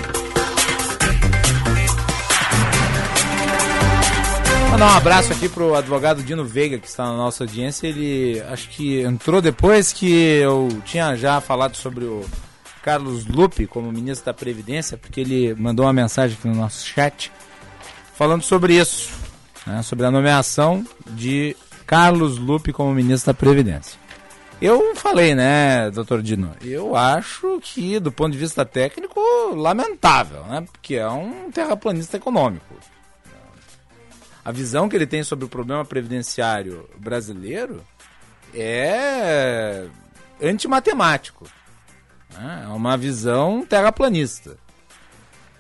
Mandar um abraço aqui pro advogado Dino Veiga, que está na nossa audiência. Ele acho que entrou depois que eu tinha já falado sobre o Carlos Lupe como ministro da Previdência, porque ele mandou uma mensagem aqui no nosso chat falando sobre isso, né, sobre a nomeação de Carlos Lupe como ministro da Previdência. Eu falei, né, doutor Dino? Eu acho que, do ponto de vista técnico, lamentável, né? Porque é um terraplanista econômico. A visão que ele tem sobre o problema previdenciário brasileiro é antimatemático. Né? É uma visão terraplanista.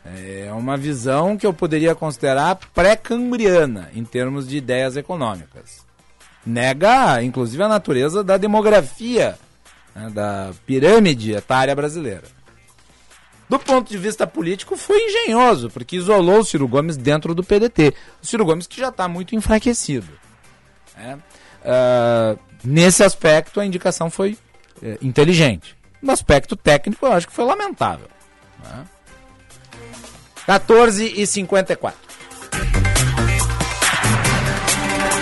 É uma visão que eu poderia considerar pré-cambriana em termos de ideias econômicas nega, inclusive, a natureza da demografia, né, da pirâmide etária brasileira. Do ponto de vista político, foi engenhoso, porque isolou o Ciro Gomes dentro do PDT. O Ciro Gomes que já está muito enfraquecido. Né? Uh, nesse aspecto, a indicação foi uh, inteligente. No aspecto técnico, eu acho que foi lamentável. Né? 14 e 54.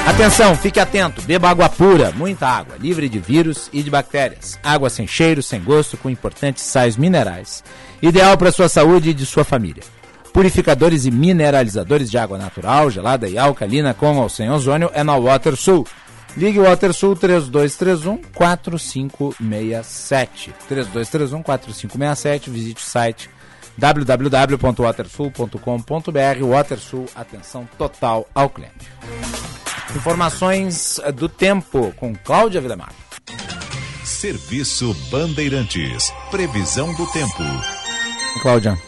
Atenção, fique atento, beba água pura, muita água, livre de vírus e de bactérias. Água sem cheiro, sem gosto, com importantes sais minerais. Ideal para sua saúde e de sua família. Purificadores e mineralizadores de água natural, gelada e alcalina com ou sem ozônio é na WaterSul. Ligue WaterSul 3231 4567. 3231 4567. Visite o site www.watersul.com.br. WaterSul, atenção total ao cliente. Informações do tempo com Cláudia Vilemar. Serviço Bandeirantes. Previsão do tempo. Cláudia.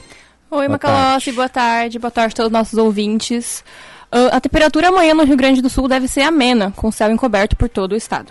Oi, Macalossi, boa tarde. Boa tarde a todos os nossos ouvintes. Uh, a temperatura amanhã no Rio Grande do Sul deve ser amena, com céu encoberto por todo o estado.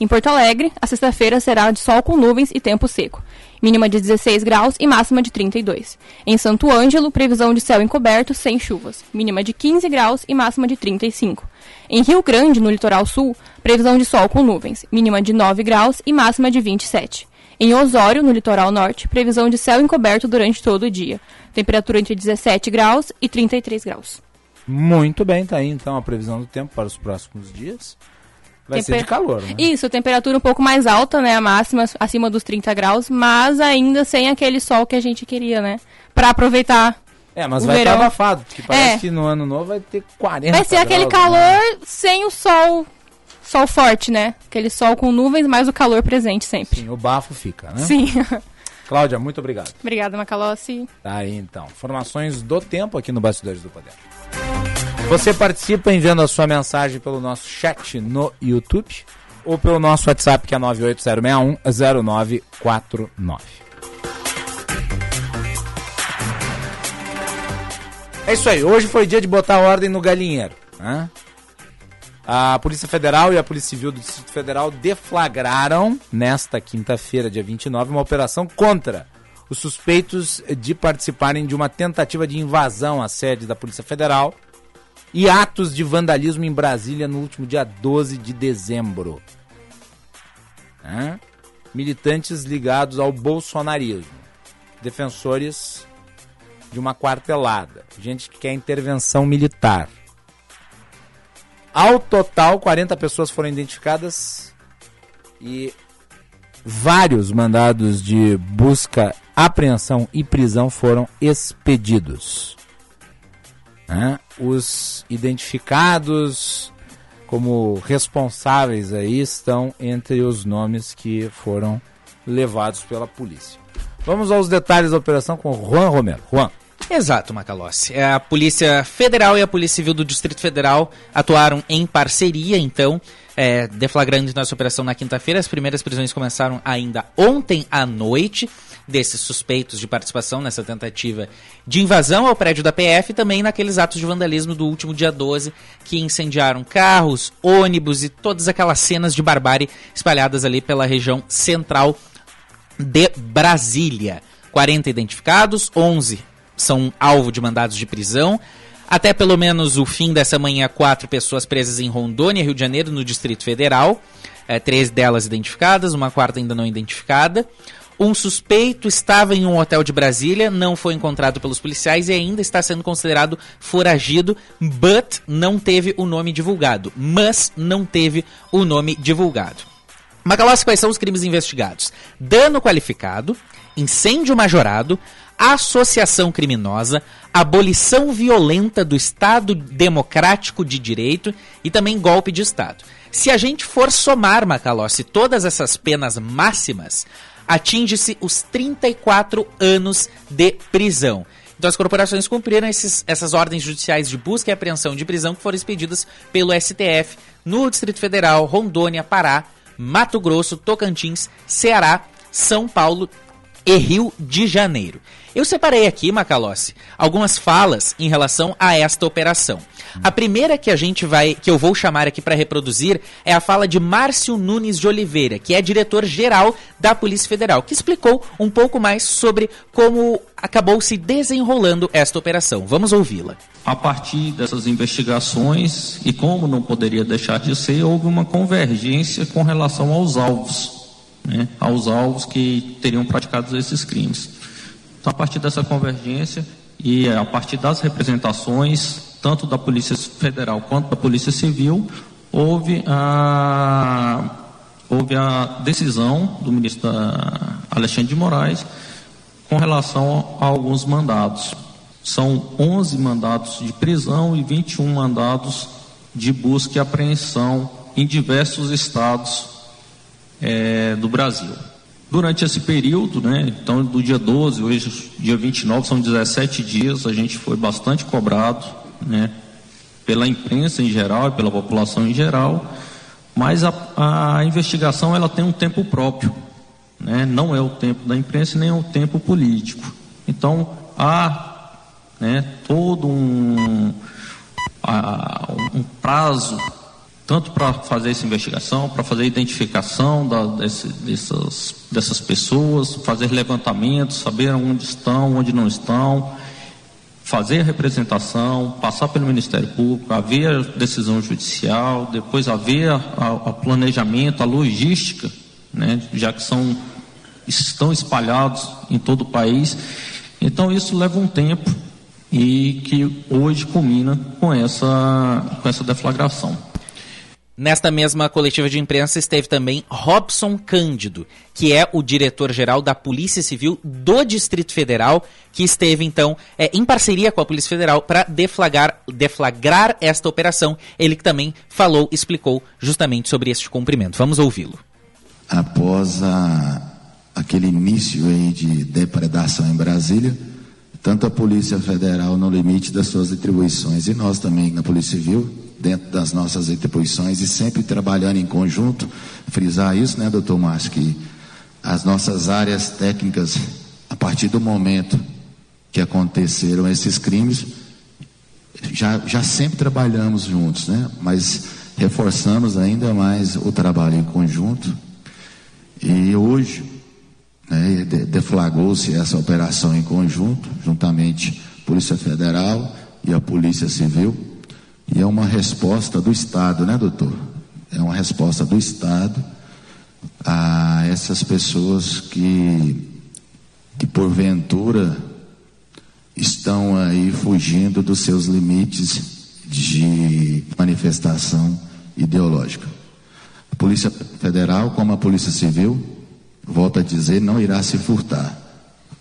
Em Porto Alegre, a sexta-feira será de sol com nuvens e tempo seco mínima de 16 graus e máxima de 32. Em Santo Ângelo, previsão de céu encoberto sem chuvas, mínima de 15 graus e máxima de 35. Em Rio Grande, no litoral sul, previsão de sol com nuvens, mínima de 9 graus e máxima de 27. Em Osório, no litoral norte, previsão de céu encoberto durante todo o dia. Temperatura entre 17 graus e 33 graus. Muito bem, tá aí então a previsão do tempo para os próximos dias. Vai ser de calor, né? Isso, temperatura um pouco mais alta, né? A máxima acima dos 30 graus, mas ainda sem aquele sol que a gente queria, né? Pra aproveitar. É, mas o vai estar verão. abafado, porque parece É. que no ano novo vai ter 40 Vai ser aquele graus, calor né? sem o sol. Sol forte, né? Aquele sol com nuvens, mas o calor presente sempre. Sim, o bafo fica, né? Sim. [laughs] Cláudia, muito obrigado. Obrigada, Macalossi. Tá aí então. Informações do tempo aqui no Bastidores do Poder. Você participa enviando a sua mensagem pelo nosso chat no YouTube ou pelo nosso WhatsApp que é 980610949. É isso aí. Hoje foi dia de botar ordem no galinheiro. Né? A Polícia Federal e a Polícia Civil do Distrito Federal deflagraram, nesta quinta-feira, dia 29, uma operação contra os suspeitos de participarem de uma tentativa de invasão à sede da Polícia Federal e atos de vandalismo em Brasília no último dia 12 de dezembro. Né? Militantes ligados ao bolsonarismo, defensores de uma quartelada, gente que quer intervenção militar. Ao total, 40 pessoas foram identificadas e vários mandados de busca, apreensão e prisão foram expedidos. Né? Os identificados como responsáveis aí estão entre os nomes que foram levados pela polícia. Vamos aos detalhes da operação com Juan Romero. Juan. Exato, Macalossi. É, A Polícia Federal e a Polícia Civil do Distrito Federal atuaram em parceria, então, é, deflagrando nossa operação na quinta-feira. As primeiras prisões começaram ainda ontem à noite desses suspeitos de participação nessa tentativa de invasão ao prédio da PF e também naqueles atos de vandalismo do último dia 12 que incendiaram carros, ônibus e todas aquelas cenas de barbárie espalhadas ali pela região central de Brasília. 40 identificados, 11 são alvo de mandados de prisão. Até pelo menos o fim dessa manhã, quatro pessoas presas em Rondônia, Rio de Janeiro, no Distrito Federal. É, três delas identificadas, uma quarta ainda não identificada. Um suspeito estava em um hotel de Brasília, não foi encontrado pelos policiais e ainda está sendo considerado foragido, but não teve o nome divulgado. Mas não teve o nome divulgado. Macalossi, quais são os crimes investigados? Dano qualificado, incêndio majorado, associação criminosa, abolição violenta do Estado Democrático de Direito e também golpe de Estado. Se a gente for somar, Macalossi, todas essas penas máximas, atinge-se os 34 anos de prisão. Então as corporações cumpriram esses, essas ordens judiciais de busca e apreensão de prisão que foram expedidas pelo STF no Distrito Federal, Rondônia, Pará, Mato Grosso, Tocantins, Ceará, São Paulo e Rio de Janeiro. Eu separei aqui, Macalossi, algumas falas em relação a esta operação. A primeira que a gente vai, que eu vou chamar aqui para reproduzir, é a fala de Márcio Nunes de Oliveira, que é diretor-geral da Polícia Federal, que explicou um pouco mais sobre como acabou se desenrolando esta operação. Vamos ouvi-la. A partir dessas investigações, e como não poderia deixar de ser, houve uma convergência com relação aos alvos, né, aos alvos que teriam praticado esses crimes. Então, a partir dessa convergência e a partir das representações, tanto da Polícia Federal quanto da Polícia Civil, houve a, houve a decisão do ministro da- Alexandre de Moraes com relação a alguns mandados. São 11 mandados de prisão e 21 mandados de busca e apreensão em diversos estados eh, do Brasil. Durante esse período, né, então do dia 12, hoje dia 29, são 17 dias, a gente foi bastante cobrado, né, pela imprensa em geral e pela população em geral, mas a, a investigação ela tem um tempo próprio, né, não é o tempo da imprensa nem é o tempo político. Então há né, todo um, a- um prazo tanto para fazer essa investigação, para fazer a identificação da, desse- dessas, dessas pessoas, fazer levantamentos, saber onde estão, onde não estão, fazer a representação, passar pelo Ministério Público, haver a decisão judicial, depois haver o planejamento, a logística, né, já que são estão espalhados em todo o país. Então isso leva um tempo e que hoje culmina com essa, com essa deflagração. Nesta mesma coletiva de imprensa esteve também Robson Cândido, que é o diretor-geral da Polícia Civil do Distrito Federal, que esteve então é, em parceria com a Polícia Federal para deflagrar, deflagrar esta operação. Ele que também falou, explicou justamente sobre este cumprimento. Vamos ouvi-lo. Após a, aquele início aí de depredação em Brasília, tanto a Polícia Federal no limite das suas atribuições e nós também na Polícia Civil dentro das nossas atribuições e sempre trabalhando em conjunto, frisar isso, né, doutor Márcio, que as nossas áreas técnicas, a partir do momento que aconteceram esses crimes, já, já sempre trabalhamos juntos, né, mas reforçamos ainda mais o trabalho em conjunto. E hoje né, deflagrou-se essa operação em conjunto, juntamente Polícia Federal e a Polícia Civil, e é uma resposta do Estado, né, doutor? É uma resposta do Estado a essas pessoas que, que porventura estão aí fugindo dos seus limites de manifestação ideológica. A Polícia Federal, como a Polícia Civil, volta a dizer, não irá se furtar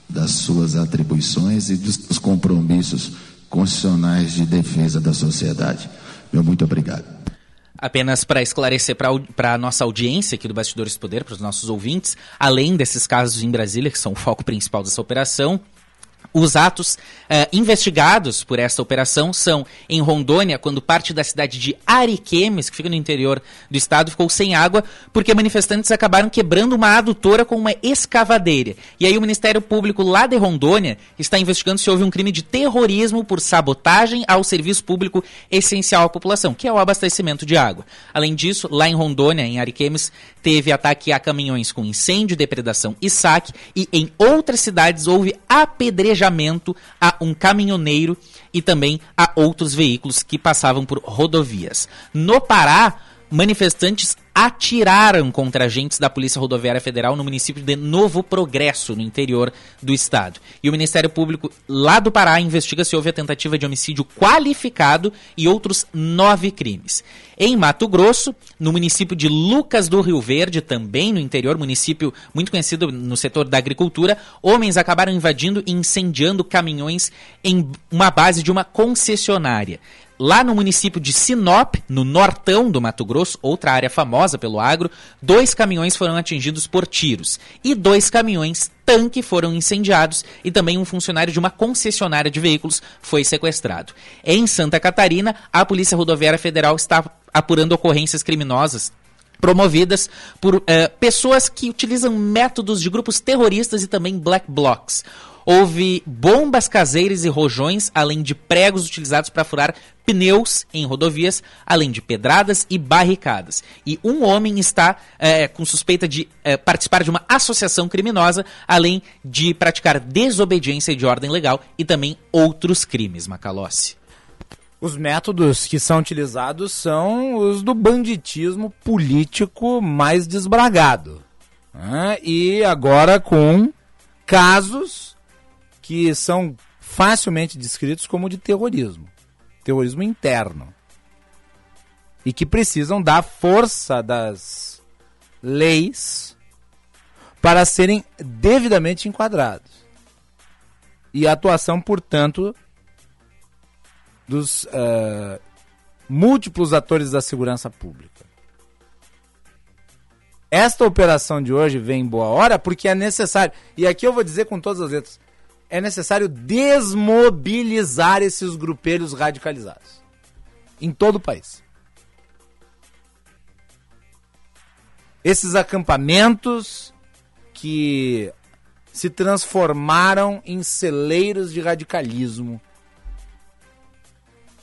das suas atribuições e dos compromissos constitucionais de defesa da sociedade. Meu muito obrigado. Apenas para esclarecer para a nossa audiência aqui do Bastidores do Poder, para os nossos ouvintes, além desses casos em Brasília, que são o foco principal dessa operação, os atos uh, investigados por esta operação são em Rondônia, quando parte da cidade de Ariquemes, que fica no interior do estado, ficou sem água, porque manifestantes acabaram quebrando uma adutora com uma escavadeira. E aí o Ministério Público lá de Rondônia está investigando se houve um crime de terrorismo por sabotagem ao serviço público essencial à população, que é o abastecimento de água. Além disso, lá em Rondônia, em Ariquemes, teve ataque a caminhões com incêndio, depredação e saque, e em outras cidades houve apedrejamento a um caminhoneiro e também a outros veículos que passavam por rodovias. No Pará, manifestantes atiraram contra agentes da Polícia Rodoviária Federal no município de Novo Progresso, no interior do estado. E o Ministério Público lá do Pará investiga se houve a tentativa de homicídio qualificado e outros nove crimes. Em Mato Grosso, no município de Lucas do Rio Verde, também no interior, município muito conhecido no setor da agricultura, homens acabaram invadindo e incendiando caminhões em uma base de uma concessionária. Lá no município de Sinop, no nortão do Mato Grosso, outra área famosa pelo agro, dois caminhões foram atingidos por tiros e dois caminhões tanque foram incendiados e também um funcionário de uma concessionária de veículos foi sequestrado. Em Santa Catarina, a Polícia Rodoviária Federal está apurando ocorrências criminosas promovidas por uh, pessoas que utilizam métodos de grupos terroristas e também black blocs. Houve bombas caseiras e rojões, além de pregos utilizados para furar pneus em rodovias, além de pedradas e barricadas. E um homem está é, com suspeita de é, participar de uma associação criminosa, além de praticar desobediência de ordem legal e também outros crimes, Macalossi. Os métodos que são utilizados são os do banditismo político mais desbragado. Né? E agora com casos que são facilmente descritos como de terrorismo, terrorismo interno, e que precisam da força das leis para serem devidamente enquadrados. E a atuação, portanto, dos uh, múltiplos atores da segurança pública. Esta operação de hoje vem em boa hora porque é necessário. E aqui eu vou dizer com todas as letras: é necessário desmobilizar esses grupelhos radicalizados em todo o país. Esses acampamentos que se transformaram em celeiros de radicalismo,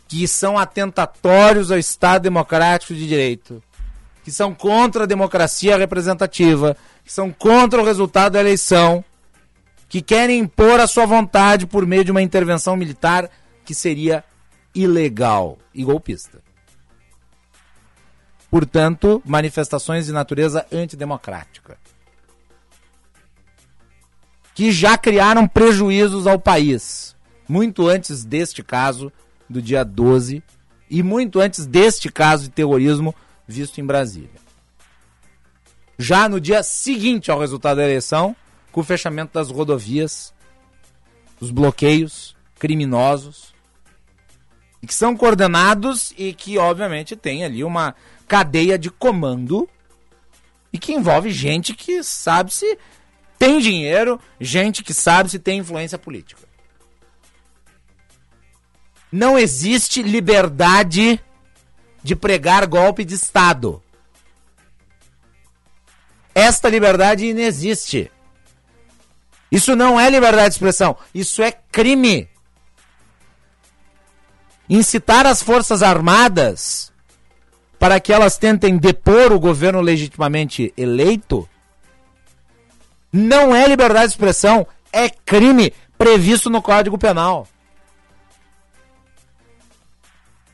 que são atentatórios ao Estado Democrático de Direito, que são contra a democracia representativa, que são contra o resultado da eleição que querem impor a sua vontade por meio de uma intervenção militar que seria ilegal e golpista. Portanto, manifestações de natureza antidemocrática. que já criaram prejuízos ao país, muito antes deste caso do dia 12 e muito antes deste caso de terrorismo visto em Brasília. Já no dia seguinte ao resultado da eleição, com o fechamento das rodovias, os bloqueios criminosos, que são coordenados e que, obviamente, tem ali uma cadeia de comando e que envolve gente que sabe se tem dinheiro, gente que sabe se tem influência política. Não existe liberdade de pregar golpe de Estado. Esta liberdade inexiste. Isso não é liberdade de expressão, isso é crime. Incitar as Forças Armadas para que elas tentem depor o governo legitimamente eleito não é liberdade de expressão, é crime previsto no Código Penal.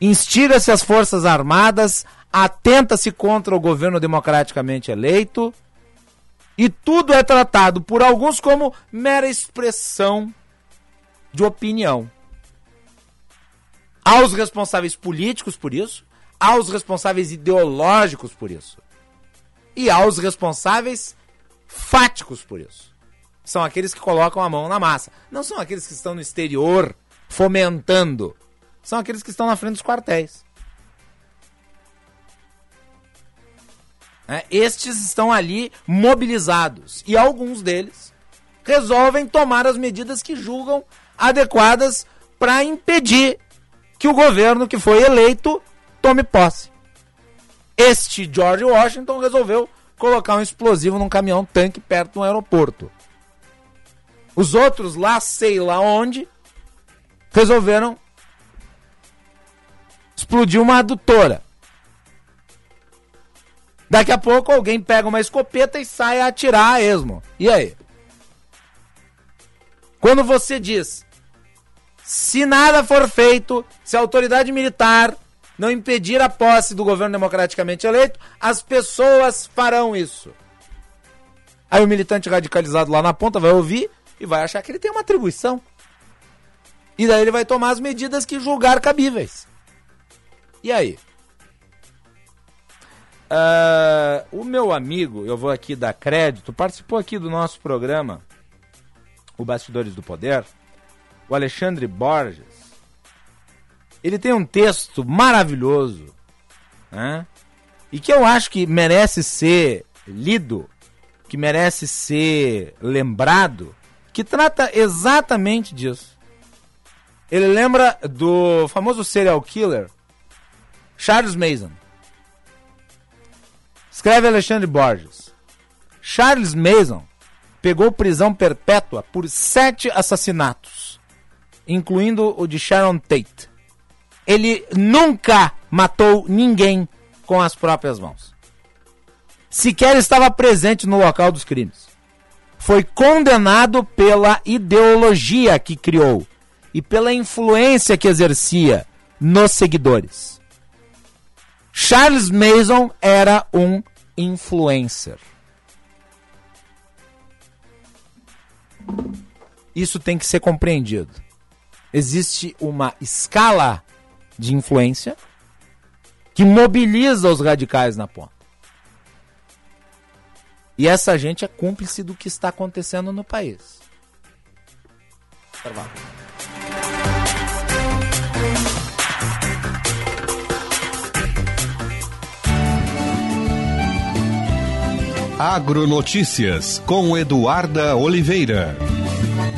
Instiga-se as Forças Armadas, atenta-se contra o governo democraticamente eleito, e tudo é tratado por alguns como mera expressão de opinião. Há os responsáveis políticos por isso, há os responsáveis ideológicos por isso, e há os responsáveis fáticos por isso. São aqueles que colocam a mão na massa. Não são aqueles que estão no exterior fomentando. São aqueles que estão na frente dos quartéis. É, estes estão ali mobilizados. E alguns deles resolvem tomar as medidas que julgam adequadas para impedir que o governo que foi eleito tome posse. Este George Washington resolveu colocar um explosivo num caminhão tanque perto de um aeroporto. Os outros lá, sei lá onde, resolveram explodir uma adutora. Daqui a pouco alguém pega uma escopeta e sai a atirar a esmo. E aí? Quando você diz, se nada for feito, se a autoridade militar não impedir a posse do governo democraticamente eleito, as pessoas farão isso. Aí o militante radicalizado lá na ponta vai ouvir e vai achar que ele tem uma atribuição. E daí ele vai tomar as medidas que julgar cabíveis. E aí? Uh, o meu amigo, eu vou aqui dar crédito, participou aqui do nosso programa, o Bastidores do Poder, o Alexandre Borges. Ele tem um texto maravilhoso, né? E que eu acho que merece ser lido, que merece ser lembrado, que trata exatamente disso. Ele lembra do famoso serial killer Charles Mason. Escreve Alexandre Borges. Charles Mason pegou prisão perpétua por sete assassinatos, incluindo o de Sharon Tate ele nunca matou ninguém com as próprias mãos. Sequer estava presente no local dos crimes. Foi condenado pela ideologia que criou e pela influência que exercia nos seguidores. Charles Mason era um influencer. Isso tem que ser compreendido. Existe uma escala de influência que mobiliza os radicais na ponta. E essa gente é cúmplice do que está acontecendo no país. Intervalo. Agronotícias com Eduarda Oliveira.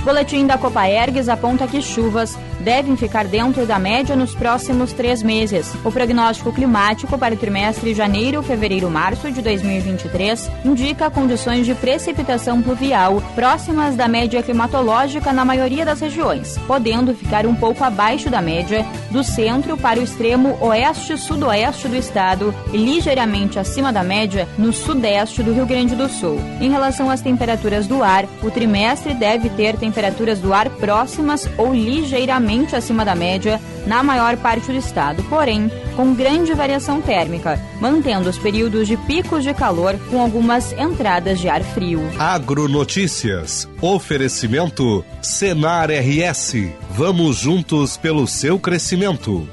Boletim da Copaergues aponta que chuvas devem ficar dentro da média nos próximos três meses. O prognóstico climático para o trimestre janeiro, fevereiro, março de 2023 indica condições de precipitação pluvial próximas da média climatológica na maioria das regiões, podendo ficar um pouco abaixo da média do centro para o extremo oeste-sudoeste do estado e ligeiramente acima da média no sudeste do Rio Grande do Sul. Em relação às temperaturas do ar, o trimestre deve ter temperaturas do ar próximas ou ligeiramente ligeiramente acima da média na maior parte do estado, porém com grande variação térmica, mantendo os períodos de picos de calor com algumas entradas de ar frio. Agronotícias. Oferecimento Senar RS. Vamos juntos pelo seu crescimento.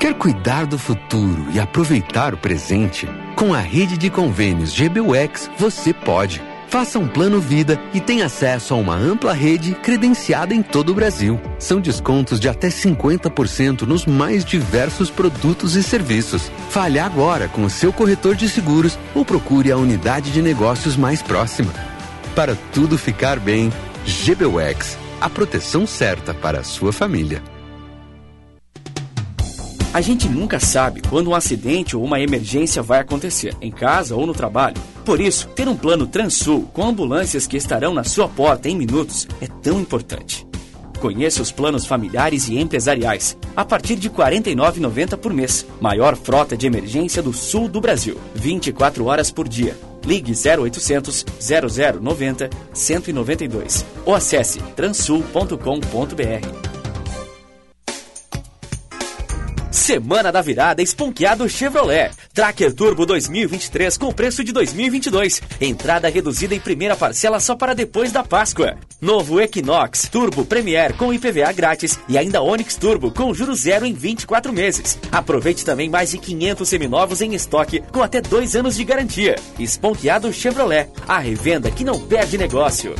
Quer cuidar do futuro e aproveitar o presente? Com a rede de convênios GBUX, você pode. Faça um plano vida e tenha acesso a uma ampla rede credenciada em todo o Brasil. São descontos de até 50% nos mais diversos produtos e serviços. Fale agora com o seu corretor de seguros ou procure a unidade de negócios mais próxima. Para tudo ficar bem, GBUX, a proteção certa para a sua família. A gente nunca sabe quando um acidente ou uma emergência vai acontecer, em casa ou no trabalho. Por isso, ter um plano Transul com ambulâncias que estarão na sua porta em minutos é tão importante. Conheça os planos familiares e empresariais, a partir de R$ 49,90 por mês. Maior frota de emergência do sul do Brasil, 24 horas por dia. Ligue 0800 0090 192 ou acesse transul.com.br. Semana da Virada Esponqueado Chevrolet. Tracker Turbo 2023 com preço de 2022. Entrada reduzida em primeira parcela só para depois da Páscoa. Novo Equinox Turbo Premier com IPVA grátis e ainda Onix Turbo com juros zero em 24 meses. Aproveite também mais de 500 seminovos em estoque com até dois anos de garantia. Esponqueado Chevrolet. A revenda que não perde negócio.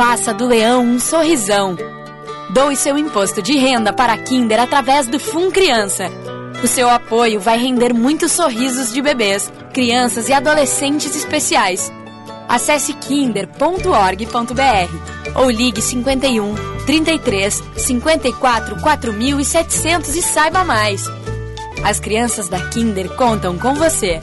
Faça do leão um sorrisão. Doe seu imposto de renda para a Kinder através do Fun Criança. O seu apoio vai render muitos sorrisos de bebês, crianças e adolescentes especiais. Acesse kinder.org.br ou ligue 51 33 54 4700 e saiba mais. As crianças da Kinder contam com você.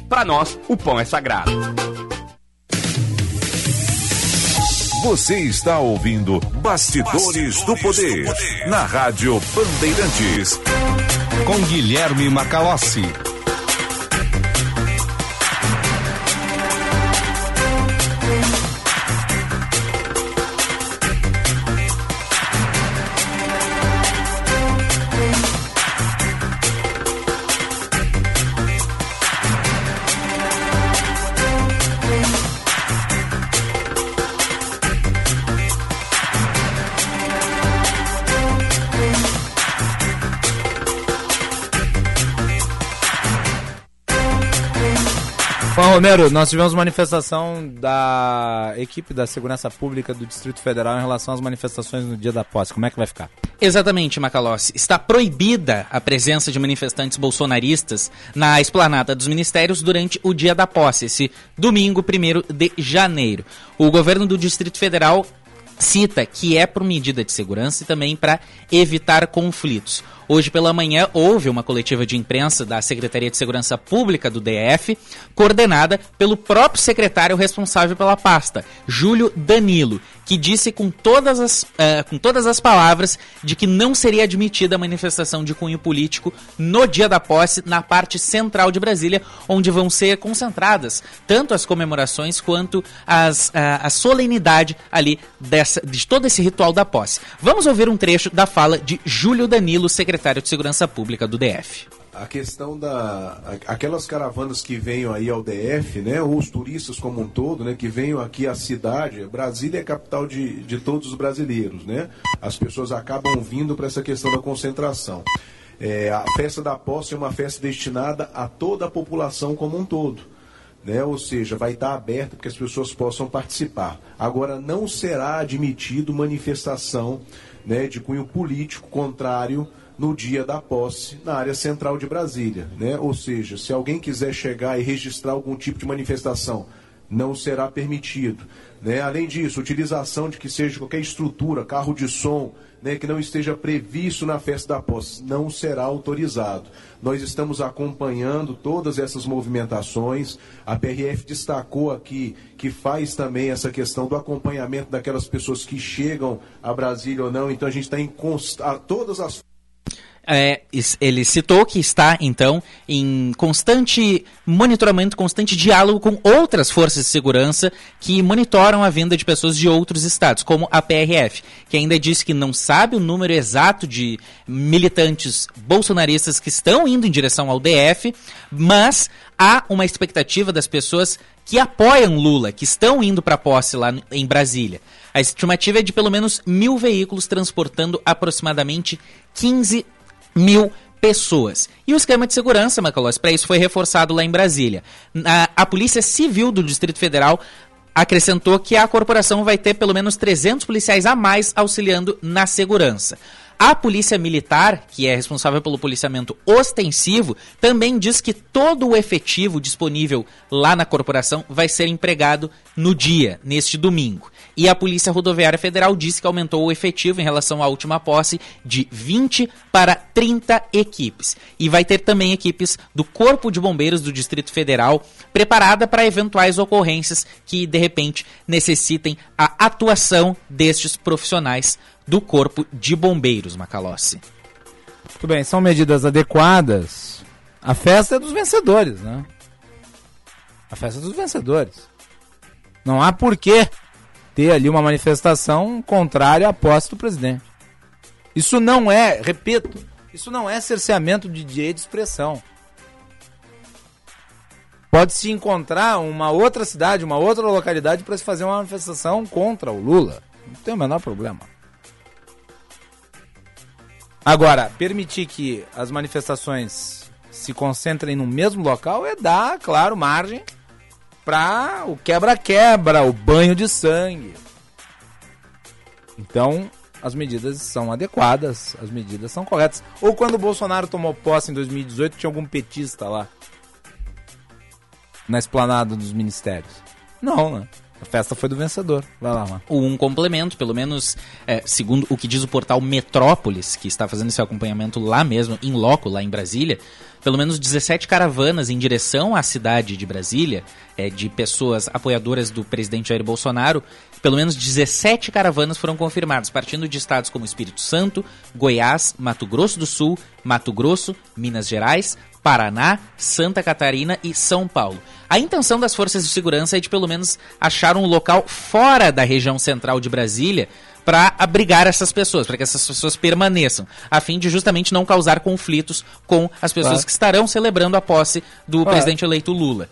para nós, o pão é sagrado. Você está ouvindo Bastidores, do, Poder, na Rádio Bandeirantes. Com Guilherme Macalossi. Juan Romero, nós tivemos manifestação da equipe da Segurança Pública do Distrito Federal em relação às manifestações no dia da posse. Como é que vai ficar? Exatamente, Macalossi. Está proibida a presença de manifestantes bolsonaristas na esplanada dos ministérios durante o dia da posse, esse domingo, 1 de janeiro. O governo do Distrito Federal cita que é por medida de segurança e também para evitar conflitos. Hoje pela manhã houve uma coletiva de imprensa da Secretaria de Segurança Pública do DF, coordenada pelo próprio secretário responsável pela pasta, Júlio Danilo, que disse com todas as, uh, com todas as palavras de que não seria admitida a manifestação de cunho político no dia da posse na parte central de Brasília, onde vão ser concentradas tanto as comemorações quanto as, uh, a solenidade ali dessa, de todo esse ritual da posse. Vamos ouvir um trecho da fala de Júlio Danilo, secretário de Segurança Pública do DF a questão da aquelas caravanas que venham aí ao DF, né, ou os turistas como um todo, né, que venham aqui à cidade, Brasília é capital de, de todos os brasileiros, né? As pessoas acabam vindo para essa questão da concentração. É, a festa da posse é uma festa destinada a toda a população como um todo. Né? ou seja, vai estar aberta para que as pessoas possam participar. Agora, não será admitido manifestação né, de cunho político contrário no dia da posse na área central de Brasília. Né? Ou seja, se alguém quiser chegar e registrar algum tipo de manifestação, não será permitido. Né? Além disso, utilização de que seja qualquer estrutura, carro de som, né, que não esteja previsto na festa da posse, não será autorizado. Nós estamos acompanhando todas essas movimentações. A PRF destacou aqui que faz também essa questão do acompanhamento daquelas pessoas que chegam a Brasília ou não. Então a gente está em const... a todas as é, ele citou que está, então, em constante monitoramento, constante diálogo com outras forças de segurança que monitoram a vinda de pessoas de outros estados, como a PRF, que ainda disse que não sabe o número exato de militantes bolsonaristas que estão indo em direção ao DF, mas há uma expectativa das pessoas que apoiam Lula, que estão indo para a posse lá em Brasília. A estimativa é de pelo menos mil veículos transportando aproximadamente 15 mil pessoas. E o esquema de segurança, Macalós, para isso foi reforçado lá em Brasília. A, a Polícia Civil do Distrito Federal acrescentou que a corporação vai ter pelo menos 300 policiais a mais auxiliando na segurança. A Polícia Militar, que é responsável pelo policiamento ostensivo, também diz que todo o efetivo disponível lá na corporação vai ser empregado no dia, neste domingo. E a Polícia Rodoviária Federal disse que aumentou o efetivo em relação à última posse de 20 para 30 equipes. E vai ter também equipes do Corpo de Bombeiros do Distrito Federal preparada para eventuais ocorrências que de repente necessitem a atuação destes profissionais do Corpo de Bombeiros, Macalossi. Muito bem, são medidas adequadas. A festa é dos vencedores, né? A festa é dos vencedores. Não há porquê ter ali uma manifestação contrária à posse do presidente. Isso não é, repito, isso não é cerceamento de direito de expressão. Pode-se encontrar uma outra cidade, uma outra localidade para se fazer uma manifestação contra o Lula. Não tem o menor problema. Agora, permitir que as manifestações se concentrem no mesmo local é dar, claro, margem para o quebra-quebra, o banho de sangue. Então, as medidas são adequadas, as medidas são corretas. Ou quando o Bolsonaro tomou posse em 2018, tinha algum petista lá na esplanada dos ministérios? Não, né? A festa foi do vencedor. Vai lá, mano. Um complemento, pelo menos, é, segundo o que diz o portal Metrópolis, que está fazendo esse acompanhamento lá mesmo, em loco, lá em Brasília, pelo menos 17 caravanas em direção à cidade de Brasília, é, de pessoas apoiadoras do presidente Jair Bolsonaro, pelo menos 17 caravanas foram confirmadas, partindo de estados como Espírito Santo, Goiás, Mato Grosso do Sul, Mato Grosso, Minas Gerais, Paraná, Santa Catarina e São Paulo. A intenção das forças de segurança é de pelo menos achar um local fora da região central de Brasília para abrigar essas pessoas, para que essas pessoas permaneçam, a fim de justamente não causar conflitos com as pessoas claro. que estarão celebrando a posse do claro. presidente eleito Lula.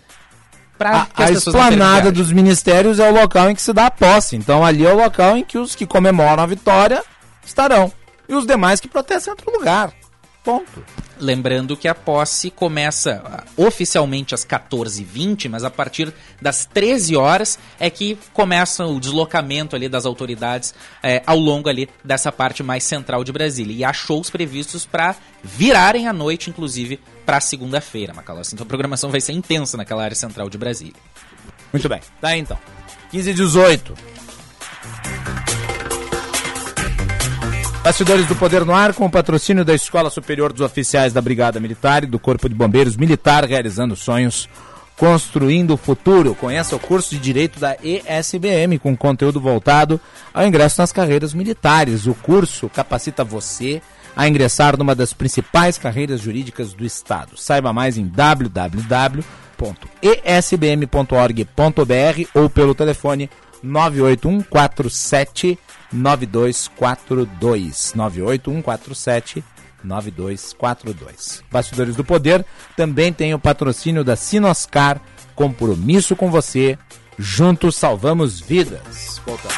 A, a esplanada dos ministérios é o local em que se dá a posse, então ali é o local em que os que comemoram a vitória estarão. E os demais que protestam em outro lugar. Ponto. Lembrando que a posse começa ah, oficialmente às 14h20, mas a partir das 13 horas é que começa o deslocamento ali das autoridades é, ao longo ali dessa parte mais central de Brasília. E há shows previstos para virarem a noite, inclusive, para segunda-feira, Macalossi. Então a programação vai ser intensa naquela área central de Brasília. Muito bem. Tá aí, então. 15 e 18. Bastidores do Poder no Ar, com o patrocínio da Escola Superior dos Oficiais da Brigada Militar e do Corpo de Bombeiros Militar, realizando sonhos, construindo o futuro. Conheça o curso de Direito da ESBM, com conteúdo voltado ao ingresso nas carreiras militares. O curso capacita você a ingressar numa das principais carreiras jurídicas do Estado. Saiba mais em www.esbm.org.br ou pelo telefone 98147 9242 98147 9242. Bastidores do Poder também tem o patrocínio da Sinoscar, compromisso com você, juntos salvamos vidas. Voltamos.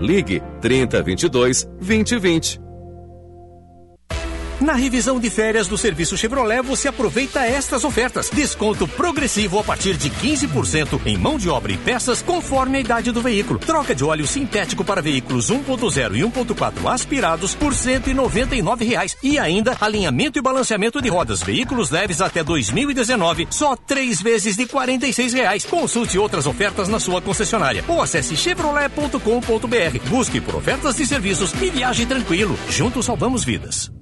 Ligue 3022 2020. Na revisão de férias do serviço Chevrolet, você aproveita estas ofertas. Desconto progressivo a partir de 15% em mão de obra e peças conforme a idade do veículo. Troca de óleo sintético para veículos 1.0 e 1.4 aspirados por 199 reais. E ainda alinhamento e balanceamento de rodas. Veículos leves até 2019, só três vezes de 46 reais. Consulte outras ofertas na sua concessionária ou acesse chevrolet.com.br. Busque por ofertas de serviços e viaje tranquilo. Juntos salvamos vidas.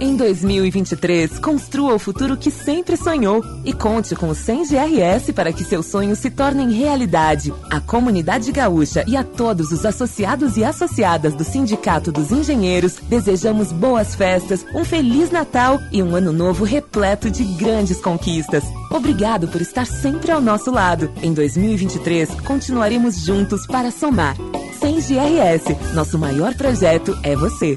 Em 2023, construa o futuro que sempre sonhou e conte com o 100 GRS para que seus sonhos se tornem realidade. A comunidade gaúcha e a todos os associados e associadas do Sindicato dos Engenheiros, desejamos boas festas, um feliz Natal e um ano novo repleto de grandes conquistas. Obrigado por estar sempre ao nosso lado. Em 2023, continuaremos juntos para somar. 100 GRS, nosso maior projeto é você.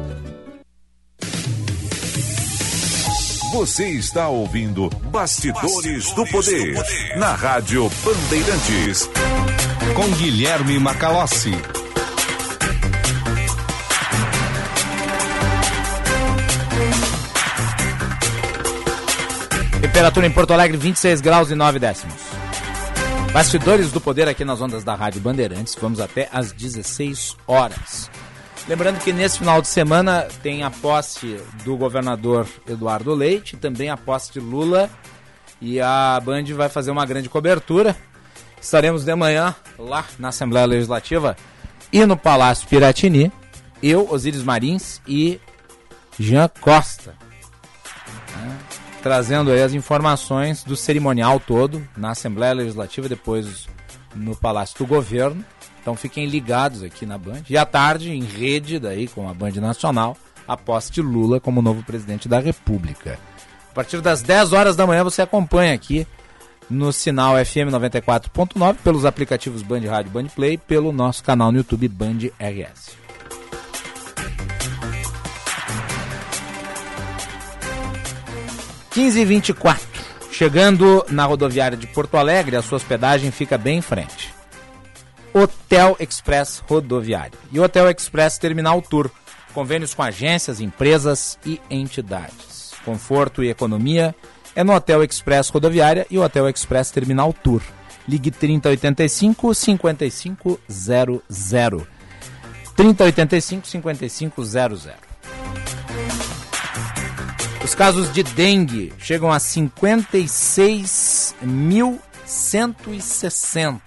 Você está ouvindo Bastidores, do, Poder, na Rádio Bandeirantes. Com Guilherme Macalossi. Temperatura em Porto Alegre 26 graus e 9 décimos. Bastidores do Poder aqui nas ondas da Rádio Bandeirantes. Vamos até às 16 horas. Lembrando que nesse final de semana tem a posse do governador Eduardo Leite, também a posse de Lula e a Band vai fazer uma grande cobertura. Estaremos de manhã lá na Assembleia Legislativa e no Palácio Piratini. Eu, Osíris Marins e Jean Costa. Né, trazendo aí as informações do cerimonial todo na Assembleia Legislativa, depois no Palácio do Governo. Então fiquem ligados aqui na Band. E à tarde, em rede daí com a Band Nacional, a posse de Lula como novo presidente da República. A partir das 10 horas da manhã você acompanha aqui no sinal FM 94.9, pelos aplicativos Band Rádio Band Play, pelo nosso canal no YouTube Band RS. Quinze e 24. Chegando na rodoviária de Porto Alegre, a sua hospedagem fica bem em frente. Hotel Express Rodoviário e Hotel Express Terminal Tour. Convênios com agências, empresas e entidades. Conforto e economia é no Hotel Express Rodoviária e Hotel Express Terminal Tour. Ligue 3085 5500. 3085 5500. Os casos de dengue chegam a 56.160.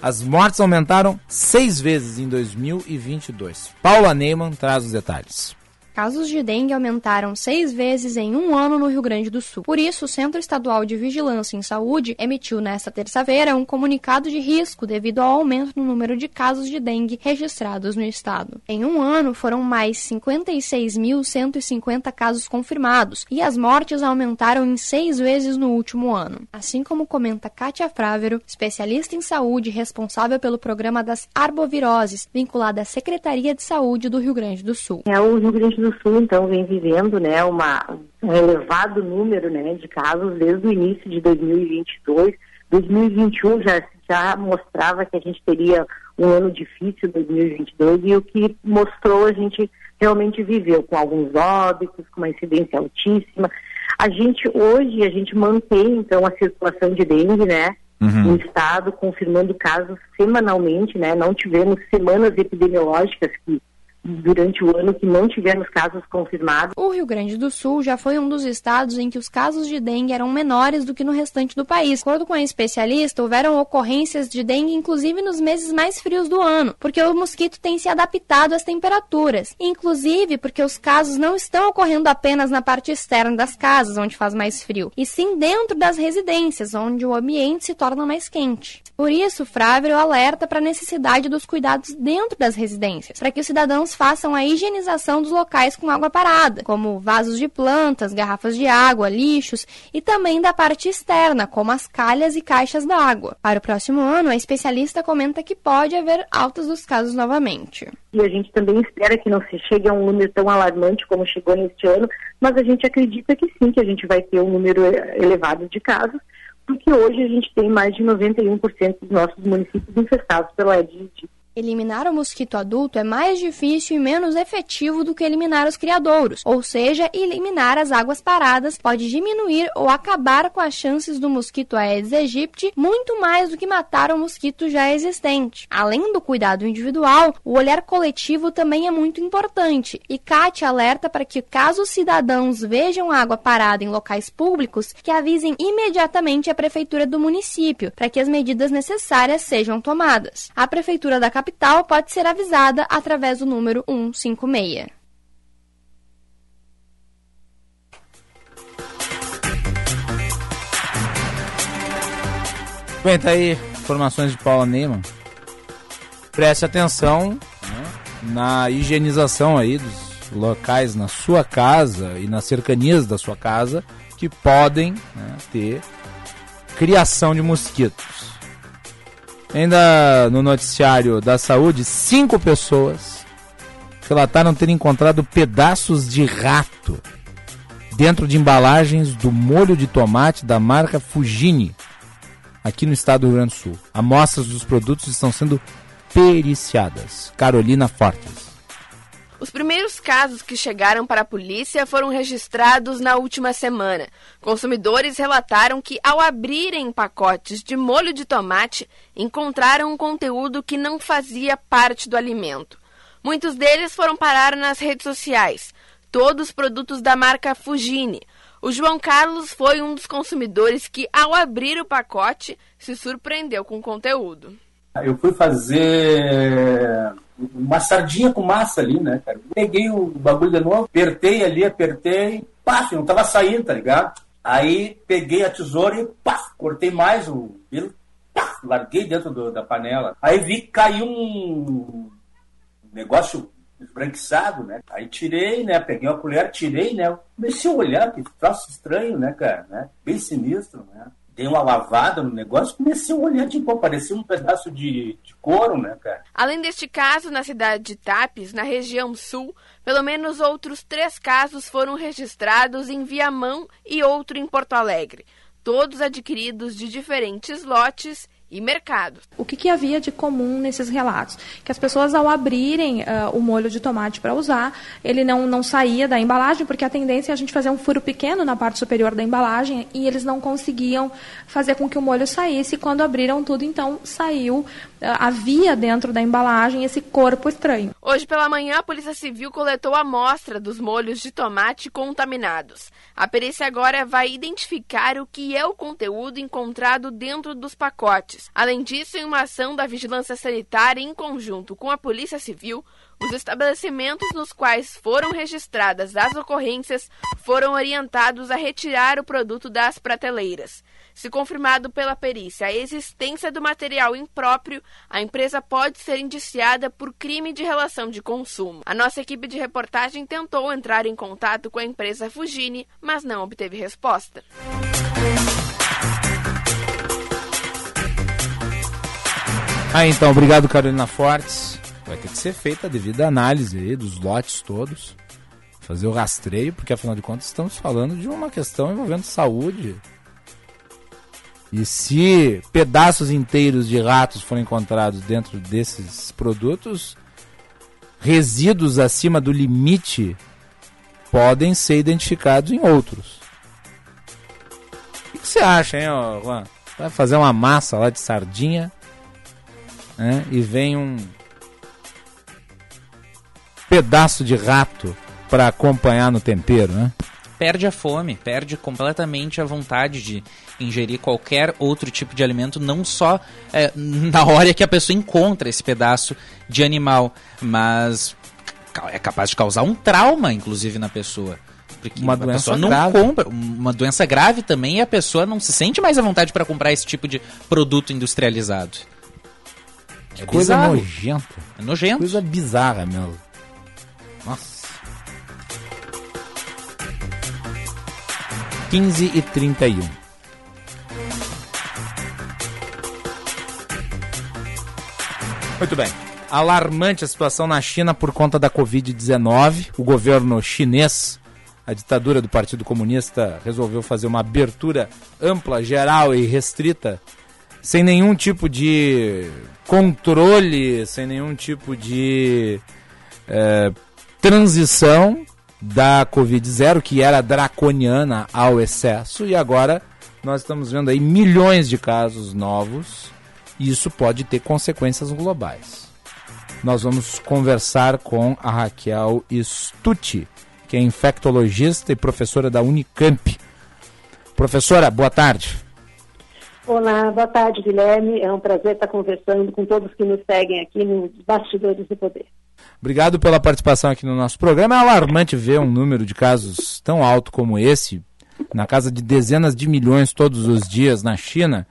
As mortes aumentaram seis vezes em 2022. Paula Neyman traz os detalhes. Casos de dengue aumentaram seis vezes em um ano no Rio Grande do Sul. Por isso, o Centro Estadual de Vigilância em Saúde emitiu nesta terça-feira um comunicado de risco devido ao aumento no número de casos de dengue registrados no estado. Em um ano, foram mais 56.150 casos confirmados e as mortes aumentaram em seis vezes no último ano. Assim como comenta Kátia Frávero, especialista em saúde responsável pelo programa das arboviroses, vinculada à Secretaria de Saúde do Rio Grande do Sul. É o Rio Grande do Sul, então, vem vivendo né, uma, um elevado número né, de casos desde o início de 2022. 2021 já, já mostrava que a gente teria um ano difícil, 2022, e o que mostrou a gente realmente viveu, com alguns óbitos, com uma incidência altíssima. A gente, hoje, a gente mantém, então, a circulação de dengue, né, uhum. no estado, confirmando casos semanalmente, né, não tivemos semanas epidemiológicas que durante o ano que não tivemos casos confirmados. O Rio Grande do Sul já foi um dos estados em que os casos de dengue eram menores do que no restante do país. De acordo com a especialista, houveram ocorrências de dengue inclusive nos meses mais frios do ano, porque o mosquito tem se adaptado às temperaturas. Inclusive porque os casos não estão ocorrendo apenas na parte externa das casas, onde faz mais frio, e sim dentro das residências, onde o ambiente se torna mais quente. Por isso, Frávero alerta para a necessidade dos cuidados dentro das residências, para que os cidadãos façam a higienização dos locais com água parada, como vasos de plantas, garrafas de água, lixos e também da parte externa, como as calhas e caixas d'água. Para o próximo ano, a especialista comenta que pode haver altas dos casos novamente. E a gente também espera que não se chegue a um número tão alarmante como chegou neste ano, mas a gente acredita que sim, que a gente vai ter um número elevado de casos, porque hoje a gente tem mais de 91% dos nossos municípios infestados pela aegypti. Eliminar o mosquito adulto é mais difícil e menos efetivo do que eliminar os criadouros, ou seja, eliminar as águas paradas pode diminuir ou acabar com as chances do mosquito Aedes aegypti muito mais do que matar o mosquito já existente. Além do cuidado individual, o olhar coletivo também é muito importante, e Kátia alerta para que caso os cidadãos vejam água parada em locais públicos, que avisem imediatamente a prefeitura do município, para que as medidas necessárias sejam tomadas. A prefeitura da pode ser avisada através do número 156. Bem, aí informações de Paula Neyman. Preste atenção né, na higienização aí dos locais na sua casa e nas cercanias da sua casa que podem né, ter criação de mosquitos. Ainda no noticiário da saúde, cinco pessoas relataram ter encontrado pedaços de rato dentro de embalagens do molho de tomate da marca Fugini, aqui no estado do Rio Grande do Sul. Amostras dos produtos estão sendo periciadas. Carolina Fortes. Os primeiros casos que chegaram para a polícia foram registrados na última semana. Consumidores relataram que, ao abrirem pacotes de molho de tomate, encontraram um conteúdo que não fazia parte do alimento. Muitos deles foram parar nas redes sociais, todos produtos da marca Fugini. O João Carlos foi um dos consumidores que, ao abrir o pacote, se surpreendeu com o conteúdo. Eu fui fazer uma sardinha com massa ali, né, cara? Peguei o bagulho de novo, apertei ali, apertei, pá, não tava saindo, tá ligado? Aí peguei a tesoura e pá, cortei mais o pelo, pá, larguei dentro do, da panela. Aí vi que caiu um negócio esbranquiçado, né? Aí tirei, né? Peguei uma colher, tirei, né? Comecei a olhar, que troço estranho, né, cara? Né? Bem sinistro, né? Dei uma lavada no negócio, comecei a olhar, tipo, parecia um pedaço de, de couro, né, cara? Além deste caso, na cidade de Tapes, na região sul, pelo menos outros três casos foram registrados em Viamão e outro em Porto Alegre, todos adquiridos de diferentes lotes e mercados. O que, que, havia de comum nesses relatos? Que as pessoas, ao abrirem uh, o molho de tomate para usar, ele não, não saía da embalagem, porque a tendência é a gente fazer um furo pequeno na parte superior da embalagem e eles não conseguiam fazer com que o molho saísse. Quando abriram tudo, então saiu, uh, havia dentro da embalagem esse corpo estranho. Hoje pela manhã, a Polícia Civil coletou a amostra dos molhos de tomate contaminados. A perícia agora vai identificar o que é o conteúdo encontrado dentro dos pacotes Além disso, em uma ação da Vigilância Sanitária em conjunto com a Polícia Civil, os estabelecimentos nos quais foram registradas as ocorrências foram orientados a retirar o produto das prateleiras. Se confirmado pela perícia a existência do material impróprio, a empresa pode ser indiciada por crime de relação de consumo. A nossa equipe de reportagem tentou entrar em contato com a empresa Fugini, mas não obteve resposta. Ah, então, obrigado Carolina Fortes. Vai ter que ser feita a devida análise aí dos lotes todos. Fazer o rastreio, porque afinal de contas estamos falando de uma questão envolvendo saúde. E se pedaços inteiros de ratos forem encontrados dentro desses produtos, resíduos acima do limite podem ser identificados em outros. O que você acha, hein, Juan? Vai fazer uma massa lá de sardinha né? e vem um pedaço de rato para acompanhar no tempero, né? Perde a fome, perde completamente a vontade de ingerir qualquer outro tipo de alimento, não só é, [laughs] na hora que a pessoa encontra esse pedaço de animal, mas é capaz de causar um trauma, inclusive, na pessoa. Porque uma doença não grave. compra, uma doença grave também, e a pessoa não se sente mais à vontade para comprar esse tipo de produto industrializado. É coisa bizarro. nojenta. É nojento. Coisa bizarra mesmo. Nossa. 15 e 31. Muito bem. Alarmante a situação na China por conta da Covid-19. O governo chinês, a ditadura do Partido Comunista, resolveu fazer uma abertura ampla, geral e restrita, sem nenhum tipo de controle, sem nenhum tipo de é, transição da Covid-0, que era draconiana ao excesso, e agora nós estamos vendo aí milhões de casos novos, e isso pode ter consequências globais. Nós vamos conversar com a Raquel Stucci, que é infectologista e professora da Unicamp. Professora, boa tarde. Olá, boa tarde, Guilherme. É um prazer estar conversando com todos que nos seguem aqui nos Bastidores do Poder. Obrigado pela participação aqui no nosso programa. É alarmante ver um número de casos tão alto como esse, na casa de dezenas de milhões todos os dias na China.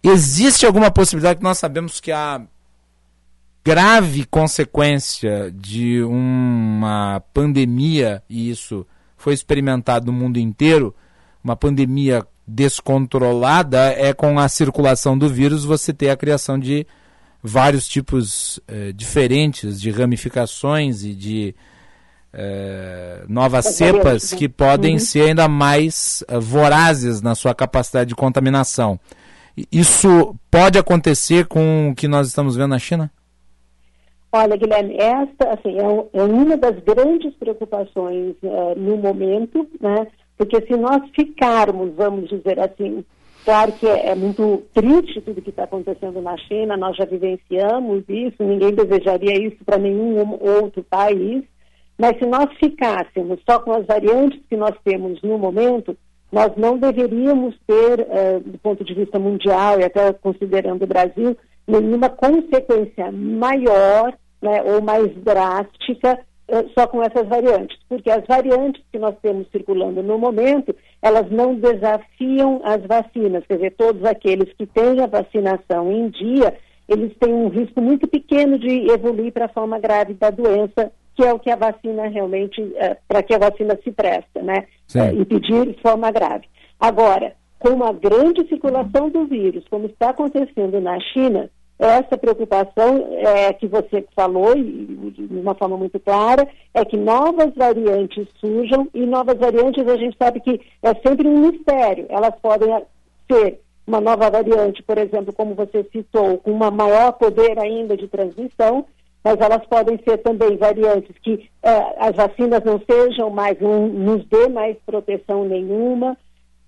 Existe alguma possibilidade que nós sabemos que a grave consequência de uma pandemia, e isso foi experimentado no mundo inteiro, uma pandemia descontrolada, é com a circulação do vírus você ter a criação de vários tipos eh, diferentes de ramificações e de eh, novas cepas que podem uhum. ser ainda mais eh, vorazes na sua capacidade de contaminação. Isso pode acontecer com o que nós estamos vendo na China? Olha, Guilherme, esta assim, é, é uma das grandes preocupações uh, no momento, né? Porque se nós ficarmos, vamos dizer assim, Claro que é, é muito triste tudo que está acontecendo na China, nós já vivenciamos isso, ninguém desejaria isso para nenhum outro país, mas se nós ficássemos só com as variantes que nós temos no momento, nós não deveríamos ter, uh, do ponto de vista mundial e até considerando o Brasil, nenhuma consequência maior né, ou mais drástica só com essas variantes, porque as variantes que nós temos circulando no momento, elas não desafiam as vacinas, quer dizer, todos aqueles que têm a vacinação em dia, eles têm um risco muito pequeno de evoluir para a forma grave da doença, que é o que a vacina realmente, é, para que a vacina se presta, né? É, impedir forma grave. Agora, com uma grande circulação do vírus, como está acontecendo na China, essa preocupação é, que você falou, de uma forma muito clara, é que novas variantes surjam, e novas variantes a gente sabe que é sempre um mistério. Elas podem ser uma nova variante, por exemplo, como você citou, com uma maior poder ainda de transmissão, mas elas podem ser também variantes que eh, as vacinas não sejam mais, não nos dê mais proteção nenhuma,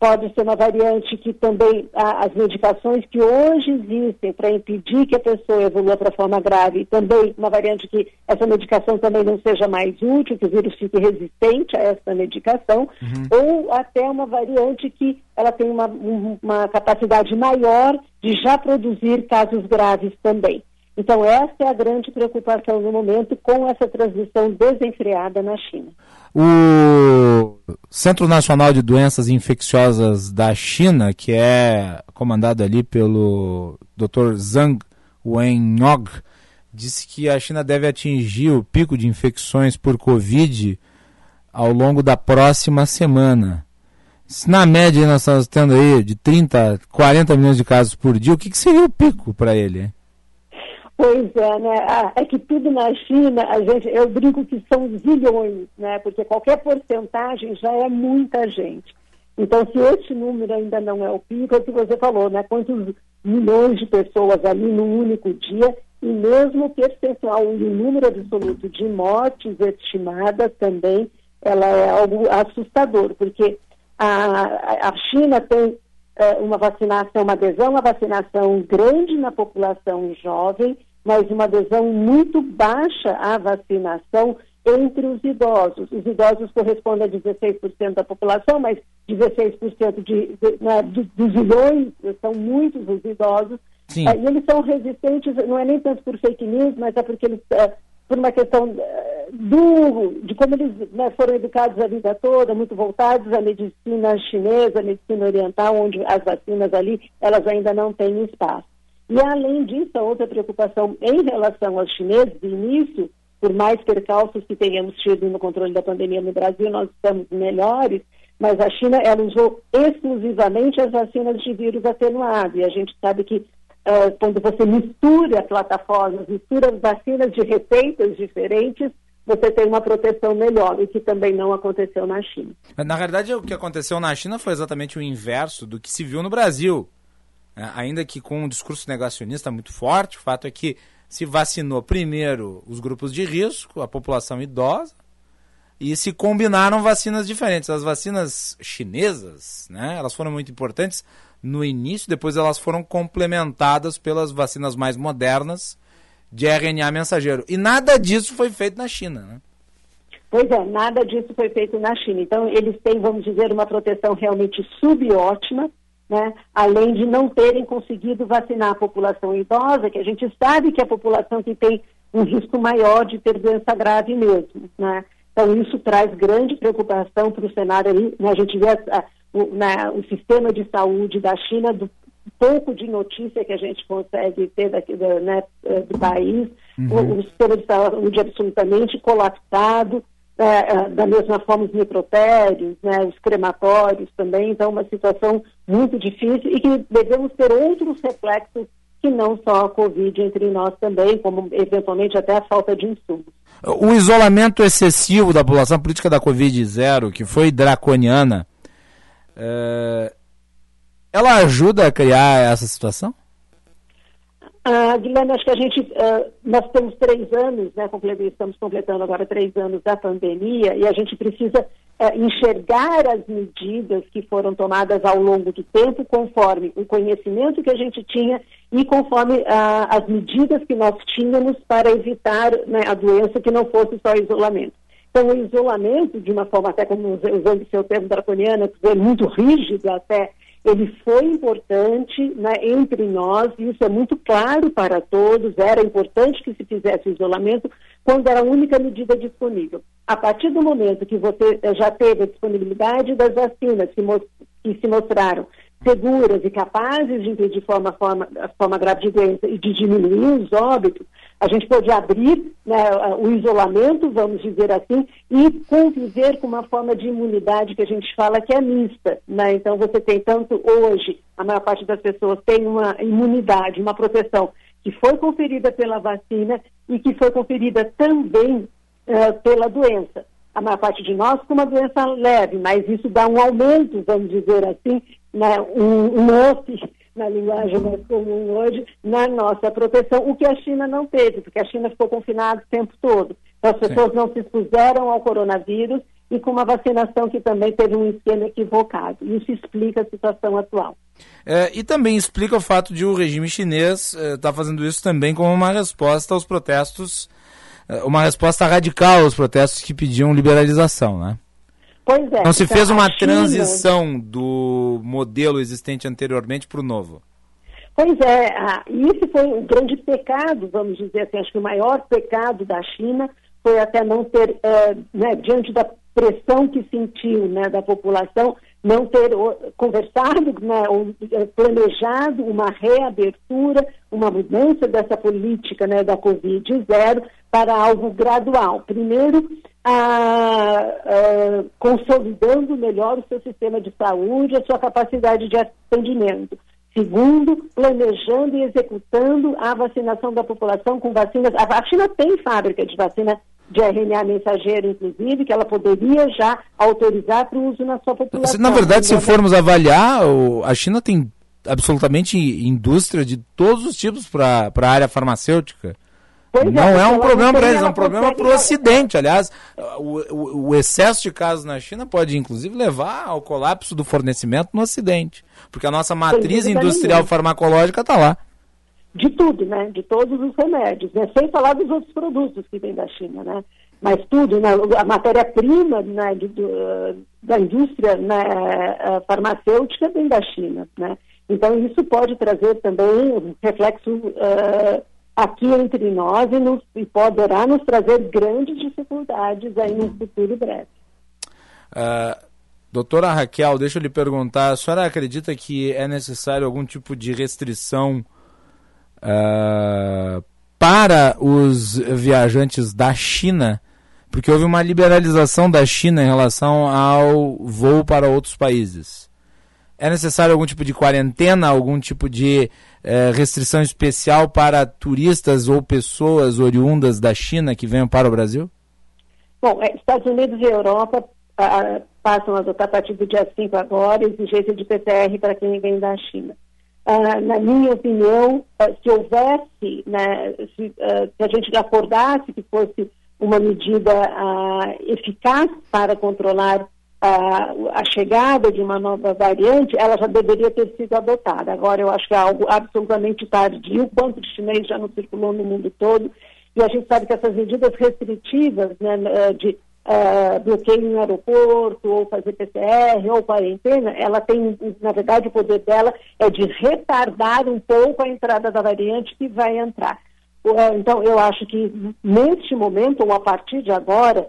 pode ser uma variante que também as medicações que hoje existem para impedir que a pessoa evolua para forma grave, também uma variante que essa medicação também não seja mais útil, que o vírus fique resistente a essa medicação, uhum. ou até uma variante que ela tem uma, uma capacidade maior de já produzir casos graves também. Então, essa é a grande preocupação no momento com essa transmissão desenfreada na China. O Centro Nacional de Doenças Infecciosas da China, que é comandado ali pelo Dr. Zhang Wenyog, disse que a China deve atingir o pico de infecções por Covid ao longo da próxima semana. Se na média nós estamos tendo aí de 30, 40 milhões de casos por dia, o que, que seria o pico para ele? Pois é, né? Ah, é que tudo na China, a gente, eu brinco que são zilhões, né? Porque qualquer porcentagem já é muita gente. Então, se este número ainda não é o pico, é o que você falou, né? Quantos milhões de pessoas ali num único dia, e mesmo o percentual e o número absoluto de mortes estimadas também, ela é algo assustador, porque a, a China tem uma vacinação, uma adesão, uma vacinação grande na população jovem, mas uma adesão muito baixa à vacinação entre os idosos. Os idosos correspondem a 16% da população, mas 16% de, de, né, dos milhões são muitos os idosos. Sim. É, e eles são resistentes, não é nem tanto por fake news, mas é porque eles, é, por uma questão é, do, de como eles né, foram educados a vida toda, muito voltados à medicina chinesa, à medicina oriental, onde as vacinas ali, elas ainda não têm espaço. E além disso, a outra preocupação em relação aos chineses, de início, por mais percalços que tenhamos tido no controle da pandemia no Brasil, nós estamos melhores, mas a China, ela usou exclusivamente as vacinas de vírus atenuado, e a gente sabe que uh, quando você mistura plataformas, mistura vacinas de receitas diferentes, você tem uma proteção melhor, o que também não aconteceu na China. Na verdade, o que aconteceu na China foi exatamente o inverso do que se viu no Brasil. É, ainda que com um discurso negacionista muito forte, o fato é que se vacinou primeiro os grupos de risco, a população idosa, e se combinaram vacinas diferentes. As vacinas chinesas, né, elas foram muito importantes no início, depois elas foram complementadas pelas vacinas mais modernas de RNA mensageiro. E nada disso foi feito na China, né? Pois é, nada disso foi feito na China. Então, eles têm, vamos dizer, uma proteção realmente subótima, né? além de não terem conseguido vacinar a população idosa, que a gente sabe que é a população que tem um risco maior de ter doença grave mesmo. Né? Então, isso traz grande preocupação para o cenário ali. Né? A gente vê a, o, né, o sistema de saúde da China, do pouco de notícia que a gente consegue ter daqui do, né, eh, do país, uhum. o, o sistema de saúde absolutamente colapsado, é, é, da mesma forma os necrotérios, né, os crematórios também, então uma situação muito difícil e que devemos ter outros reflexos que não só a Covid entre nós também, como eventualmente até a falta de insumos. O isolamento excessivo da população política da Covid-0, que foi draconiana, é... ela ajuda a criar essa situação? Uh, Guilherme, acho que a gente, uh, nós temos três anos, né, estamos completando agora três anos da pandemia, e a gente precisa uh, enxergar as medidas que foram tomadas ao longo do tempo, conforme o conhecimento que a gente tinha e conforme as medidas que nós tínhamos para evitar né, a doença que não fosse só isolamento. Então, o isolamento, de uma forma até como usando o seu termo draconiano, muito rígido até, ele foi importante né, entre nós, e isso é muito claro para todos, era importante que se fizesse isolamento quando era a única medida disponível. A partir do momento que você eh, já teve a disponibilidade das vacinas que, que se mostraram seguras e capazes de impedir forma, forma, forma grave de doença e de diminuir os óbitos, a gente pode abrir né, o isolamento, vamos dizer assim, e conviver com uma forma de imunidade que a gente fala que é mista. Né? Então, você tem tanto hoje, a maior parte das pessoas tem uma imunidade, uma proteção que foi conferida pela vacina e que foi conferida também uh, pela doença. A maior parte de nós com uma doença leve, mas isso dá um aumento, vamos dizer assim, né, um, um up na linguagem mais comum hoje, na nossa proteção, o que a China não teve, porque a China ficou confinada o tempo todo. Então, as pessoas Sim. não se expuseram ao coronavírus e com uma vacinação que também teve um esquema equivocado. Isso explica a situação atual. É, e também explica o fato de o regime chinês estar é, tá fazendo isso também como uma resposta aos protestos, é, uma resposta radical aos protestos que pediam liberalização, né? Pois é. Não se fez uma China... transição do modelo existente anteriormente para o novo. Pois é, esse foi o grande pecado, vamos dizer assim, acho que o maior pecado da China foi até não ter, eh, né, diante da pressão que sentiu né, da população, não ter conversado, né, ou eh, planejado uma reabertura, uma mudança dessa política né, da Covid zero para algo gradual. Primeiro, consolidando melhor o seu sistema de saúde, a sua capacidade de atendimento. Segundo, planejando e executando a vacinação da população com vacinas. A China tem fábrica de vacina de RNA mensageiro, inclusive, que ela poderia já autorizar para o uso na sua população. Na verdade, se formos avaliar, a China tem absolutamente indústria de todos os tipos para a área farmacêutica. Pois não é, é um problema para eles, é um problema para o Ocidente. Aliás, o, o, o, excesso de casos na China pode, inclusive, levar ao colapso do fornecimento no Ocidente. Porque a nossa matriz industrial farmacológica está lá. De tudo, né? De todos os remédios, né? Sem falar dos outros produtos que vêm da China, né? Mas tudo, né? a matéria-prima né? De, do, da indústria né? farmacêutica vem da China, né? Então, isso pode trazer também um reflexo... Uh, aqui entre nós e, nos, e poderá nos trazer grandes dificuldades aí no futuro breve. Uh, doutora Raquel, deixa eu lhe perguntar, a senhora acredita que é necessário algum tipo de restrição uh, para os viajantes da China? Porque houve uma liberalização da China em relação ao voo para outros países. É necessário algum tipo de quarentena, algum tipo de é, restrição especial para turistas ou pessoas oriundas da China que venham para o Brasil? Bom, é, Estados Unidos e Europa ah, passam a adotar a partir do dia 5 agora exigência de PCR para quem vem da China. Ah, na minha opinião, ah, se houvesse, né, se, ah, se, a gente acordasse que fosse uma medida ah, eficaz para controlar a, a, chegada de uma nova variante, ela já deveria ter sido adotada. Agora, eu acho que é algo absolutamente tardio, quanto de chinês já não circulou no mundo todo, e a gente sabe que essas medidas restritivas né, de uh, bloqueio no aeroporto, ou fazer PCR, ou quarentena, ela tem, na verdade, o poder dela é de retardar um pouco a entrada da variante que vai entrar. Então, eu acho que neste momento, ou a partir de agora,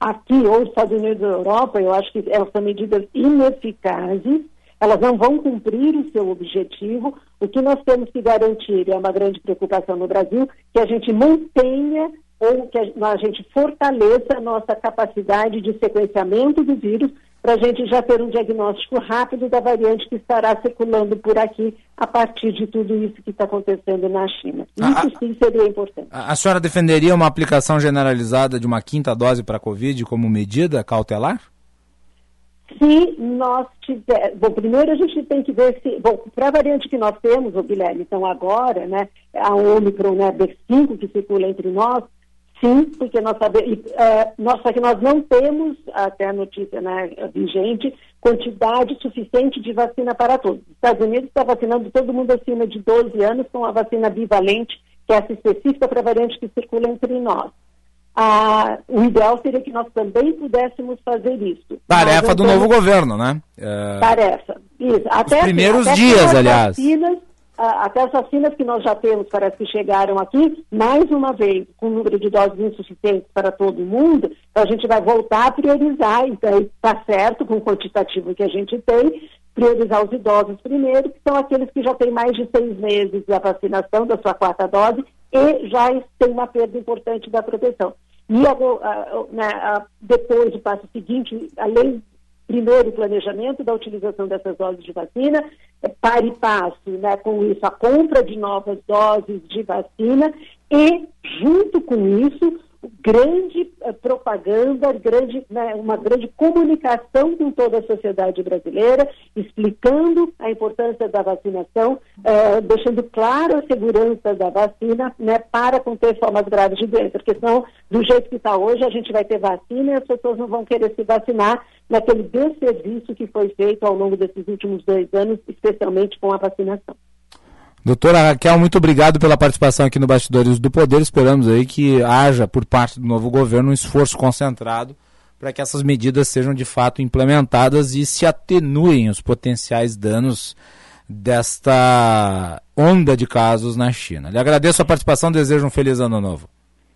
aqui ou Estados Unidos ou Europa, eu acho que elas são medidas ineficazes, elas não vão cumprir o seu objetivo. O que nós temos que garantir, é uma grande preocupação no Brasil, que a gente mantenha ou que a, gente fortaleça a nossa capacidade de sequenciamento do vírus para a gente já ter um diagnóstico rápido da variante que estará circulando por aqui a partir de tudo isso que está acontecendo na China. Isso a, sim seria importante. A, a, senhora defenderia uma aplicação generalizada de uma quinta dose para a Covid como medida cautelar? Se nós tiver, bom, primeiro a gente tem que ver se, bom, para a variante que nós temos, o Guilherme, então agora, né, a Omicron, né, B5 que circula entre nós, Sim, porque nós sabemos, é, nós, só que nós não temos, até a notícia né, vigente, quantidade suficiente de vacina para todos. Os Estados Unidos está vacinando todo mundo acima de 12 anos com a vacina bivalente, que é essa específica para a variante que circula entre nós. Ah, o ideal seria que nós também pudéssemos fazer isso. Tarefa do novo governo, né? É... Tarefa. Isso. Até, Os primeiros até dias, aliás. Vacinas, até as vacinas que nós já temos, parece que chegaram aqui, mais uma vez, com um número de doses insuficientes para todo mundo, então a gente vai voltar a priorizar, então está certo com o quantitativo que a gente tem, priorizar os idosos primeiro, que são aqueles que já têm mais de seis meses da vacinação da sua quarta dose e já tem uma perda importante da proteção. E né, depois, o passo seguinte, além primeiro, o planejamento da utilização dessas doses de vacina, é, para e passo, né, com isso, a compra de novas doses de vacina e, junto com isso, grande uh, propaganda, grande, né, uma grande comunicação com toda a sociedade brasileira, explicando a importância da vacinação, uh, deixando claro a segurança da vacina né, para conter formas graves de doença, porque senão, do jeito que está hoje, a gente vai ter vacina e as pessoas não vão querer se vacinar naquele desserviço que foi feito ao longo desses últimos dois anos, especialmente com a vacinação. Doutora Raquel, muito obrigado pela participação aqui no Bastidores do Poder. Esperamos aí que haja, por parte do novo governo, um esforço concentrado para que essas medidas sejam de fato implementadas e se atenuem os potenciais danos desta onda de casos na China. Lhe agradeço a participação, desejo um feliz ano novo.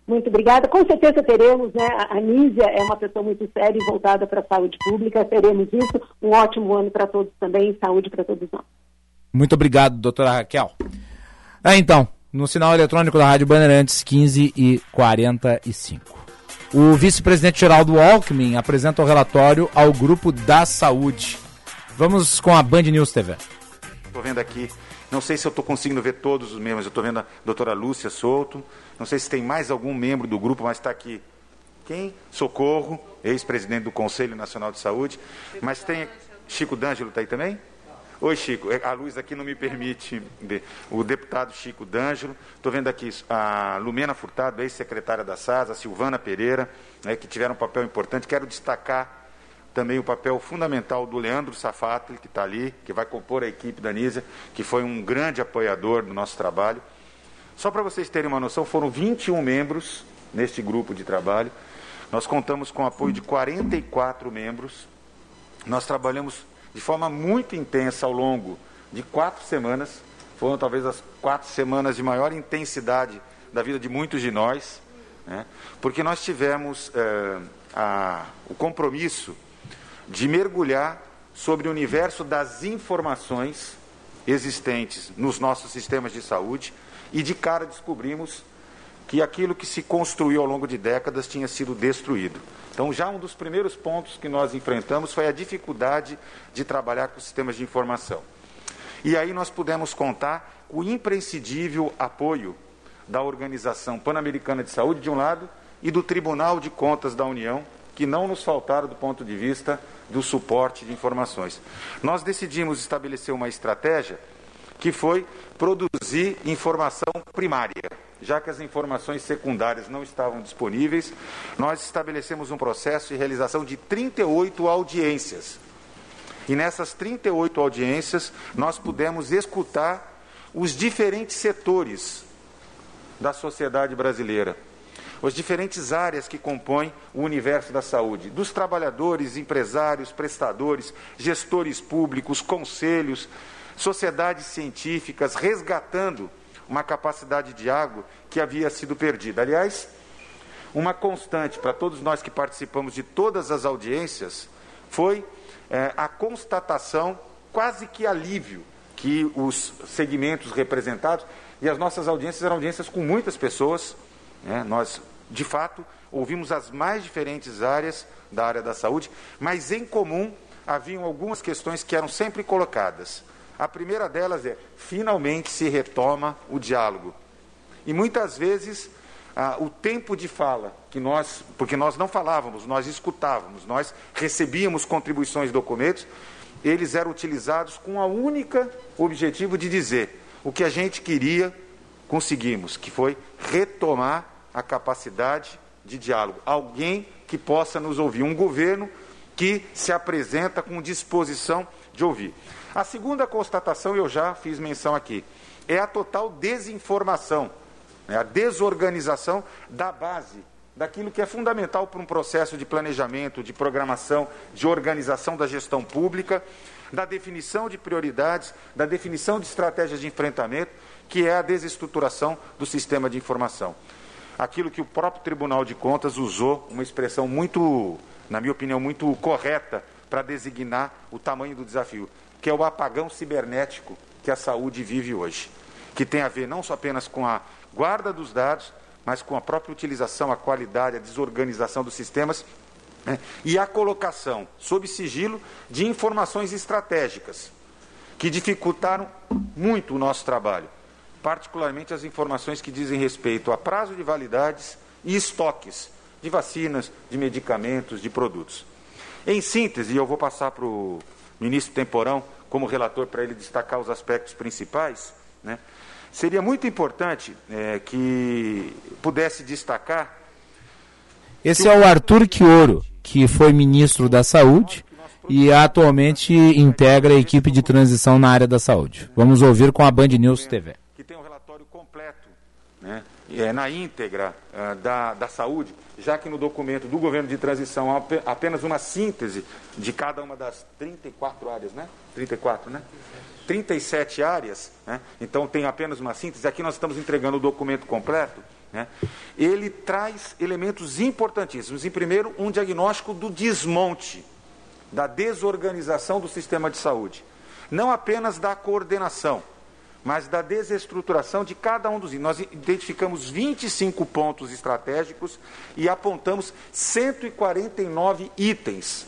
Muito obrigada. Com certeza teremos, né? A Nízia é uma pessoa muito séria e voltada para a saúde pública. Teremos isso. Um ótimo ano para todos também. Saúde para todos nós. Muito obrigado, doutora Raquel. Ah, então, no sinal eletrônico da Rádio Bandeirantes, 15 e 45. O vice-presidente Geraldo Alckmin apresenta o relatório ao Grupo da Saúde. Vamos com a Band News TV. Estou vendo aqui, não sei se eu estou conseguindo ver todos os membros, eu estou vendo a doutora Lúcia Souto, não sei se tem mais algum membro do grupo, mas está aqui. Quem? Socorro, ex-presidente do Conselho Nacional de Saúde. Mas tem. Chico D'Angelo está aí também? Oi, Chico. É, a luz aqui não me permite ver. O deputado Chico D'Angelo. Estou vendo aqui a Lumena Furtado, ex-secretária da SAS, a Silvana Pereira, né, que tiveram um papel importante. Quero destacar também o papel fundamental do Leandro Safatli, que está ali, que vai compor a equipe da Nízia, que foi um grande apoiador do nosso trabalho. Só para vocês terem uma noção, foram 21 membros neste grupo de trabalho. Nós contamos com o apoio de 44 membros. Nós trabalhamos de forma muito intensa ao longo de quatro semanas. Foram talvez as quatro semanas de maior intensidade da vida de muitos de nós, né? porque nós tivemos é, a, o compromisso de mergulhar sobre o universo das informações existentes nos nossos sistemas de saúde e de cara descobrimos que aquilo que se construiu ao longo de décadas tinha sido destruído. Então, já um dos primeiros pontos que nós enfrentamos foi a dificuldade de trabalhar com sistemas de informação. E aí nós pudemos contar com o imprescindível apoio da Organização Pan-Americana de Saúde, de um lado, e do Tribunal de Contas da União, que não nos faltaram do ponto de vista do suporte de informações. Nós decidimos estabelecer uma estratégia que foi produzir informação primária. Já que as informações secundárias não estavam disponíveis, nós estabelecemos um processo de realização de 38 audiências. E nessas 38 audiências, nós pudemos escutar os diferentes setores da sociedade brasileira, as diferentes áreas que compõem o universo da saúde, dos trabalhadores, empresários, prestadores, gestores públicos, conselhos, sociedades científicas resgatando uma capacidade de água que havia sido perdida. Aliás, uma constante para todos nós que participamos de todas as audiências foi é, a constatação, quase que alívio, que os segmentos representados, e as nossas audiências eram audiências com muitas pessoas, né, nós, de fato, ouvimos as mais diferentes áreas da área da saúde, mas em comum haviam algumas questões que eram sempre colocadas. A primeira delas é: finalmente se retoma o diálogo. E muitas vezes ah, o tempo de fala que nós, porque nós não falávamos, nós escutávamos, nós recebíamos contribuições documentos, eles eram utilizados com a única objetivo de dizer o que a gente queria, conseguimos, que foi retomar a capacidade de diálogo. Alguém que possa nos ouvir, um governo que se apresenta com disposição de ouvir. A segunda constatação, eu já fiz menção aqui, é a total desinformação, né, a desorganização da base, daquilo que é fundamental para um processo de planejamento, de programação, de organização da gestão pública, da definição de prioridades, da definição de estratégias de enfrentamento, que é a desestruturação do sistema de informação. Aquilo que o próprio Tribunal de Contas usou, uma expressão muito, na minha opinião, muito correta para designar o tamanho do desafio que é o apagão cibernético que a saúde vive hoje, que tem a ver não só apenas com a guarda dos dados, mas com a própria utilização, a qualidade, a desorganização dos sistemas né, e a colocação sob sigilo de informações estratégicas que dificultaram muito o nosso trabalho, particularmente as informações que dizem respeito a prazo de validades e estoques de vacinas, de medicamentos, de produtos. Em síntese, eu vou passar para o ministro Temporão como relator para ele destacar os aspectos principais, né? seria muito importante é, que pudesse destacar. Esse é o Arthur Quioro, que foi ministro da Saúde e atualmente integra a equipe de transição na área da saúde. Vamos ouvir com a Band News TV. Que tem um relatório completo né, é, na íntegra ah, da, da saúde, já que no documento do governo de transição há ape- apenas uma síntese de cada uma das 34 áreas, né? 34, né? 37 áreas, né? então tem apenas uma síntese. Aqui nós estamos entregando o documento completo. Né? Ele traz elementos importantíssimos. Em primeiro, um diagnóstico do desmonte, da desorganização do sistema de saúde. Não apenas da coordenação, mas da desestruturação de cada um dos. Nós identificamos 25 pontos estratégicos e apontamos 149 itens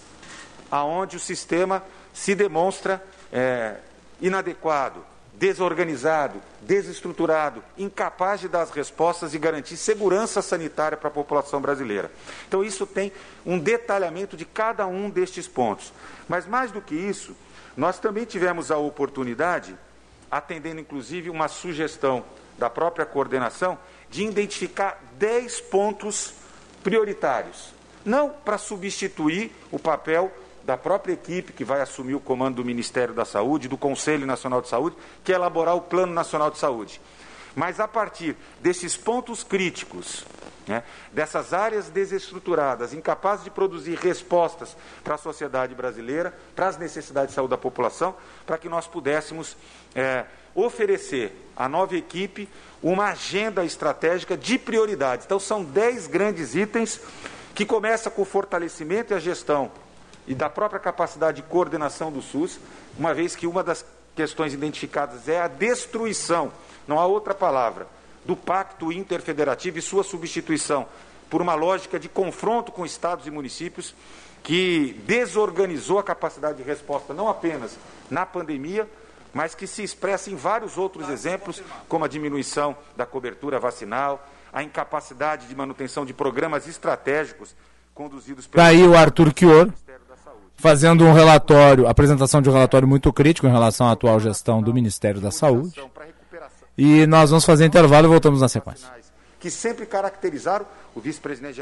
aonde o sistema se demonstra é, inadequado, desorganizado, desestruturado, incapaz de dar as respostas e garantir segurança sanitária para a população brasileira. Então, isso tem um detalhamento de cada um destes pontos. Mas, mais do que isso, nós também tivemos a oportunidade, atendendo inclusive uma sugestão da própria coordenação, de identificar 10 pontos prioritários. Não para substituir o papel da própria equipe que vai assumir o comando do Ministério da Saúde, do Conselho Nacional de Saúde, que é elaborar o Plano Nacional de Saúde. Mas a partir desses pontos críticos, né, dessas áreas desestruturadas, incapazes de produzir respostas para a sociedade brasileira, para as necessidades de saúde da população, para que nós pudéssemos é, oferecer à nova equipe uma agenda estratégica de prioridades. Então, são dez grandes itens que começa com o fortalecimento e a gestão e da própria capacidade de coordenação do SUS, uma vez que uma das questões identificadas é a destruição, não há outra palavra, do pacto interfederativo e sua substituição por uma lógica de confronto com estados e municípios que desorganizou a capacidade de resposta não apenas na pandemia, mas que se expressa em vários outros exemplos, como a diminuição da cobertura vacinal, a incapacidade de manutenção de programas estratégicos conduzidos pelo Daí Tá o Arthur Chior fazendo um relatório, apresentação de um relatório muito crítico em relação à atual gestão do Ministério da Saúde. E nós vamos fazer intervalo e voltamos na sequência. que sempre caracterizaram o vice-presidente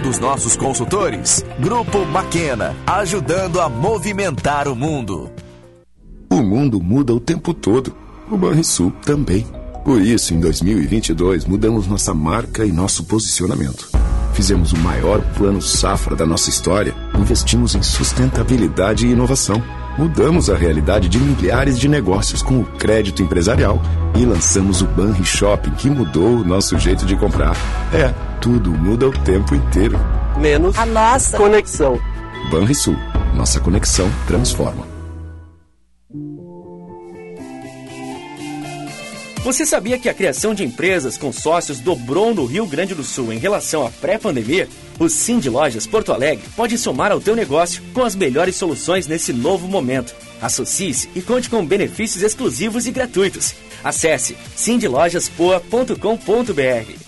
dos nossos consultores. Grupo Maquena, ajudando a movimentar o mundo. O mundo muda o tempo todo. O Banrisul também. Por isso, em 2022, mudamos nossa marca e nosso posicionamento. Fizemos o maior plano safra da nossa história. Investimos em sustentabilidade e inovação. Mudamos a realidade de milhares de negócios com o crédito empresarial. E lançamos o Banri Shopping, que mudou o nosso jeito de comprar. É, tudo muda o tempo inteiro. Menos a nossa conexão. Banrisul. Nossa conexão transforma. Você sabia que a criação de empresas com sócios dobrou no Rio Grande do Sul em relação à pré-pandemia? O Sim de Lojas Porto Alegre pode somar ao teu negócio com as melhores soluções nesse novo momento. Associe-se e conte com benefícios exclusivos e gratuitos. Acesse sindlojaspoa.com.br.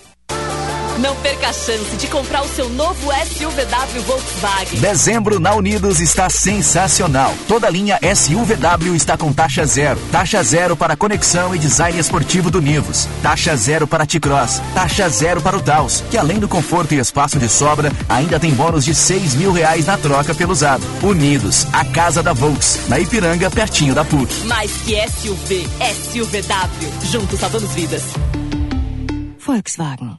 Não perca a chance de comprar o seu novo SUVW Volkswagen. Dezembro na Unidos está sensacional. Toda linha SUVW está com taxa zero. Taxa zero para conexão e design esportivo do Nivus. Taxa zero para T-Cross. Taxa zero para o Taos, que além do conforto e espaço de sobra, ainda tem bônus de 6 mil reais na troca pelo usado. Unidos, a casa da Volks, na Ipiranga, pertinho da PUC. Mais que SUV, SUVW. Juntos salvamos vidas. Volkswagen.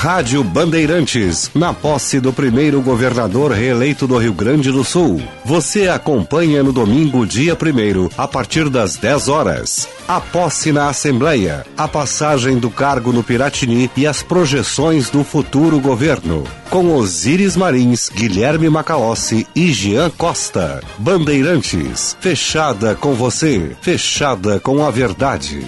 Rádio Bandeirantes, na posse do primeiro governador reeleito do Rio Grande do Sul. Você acompanha no domingo, dia 1 a partir das 10 horas. A posse na Assembleia, a passagem do cargo no Piratini e as projeções do futuro governo. Com Osíris Marins, Guilherme Macalossi e Jean Costa. Bandeirantes, fechada com você, fechada com a verdade.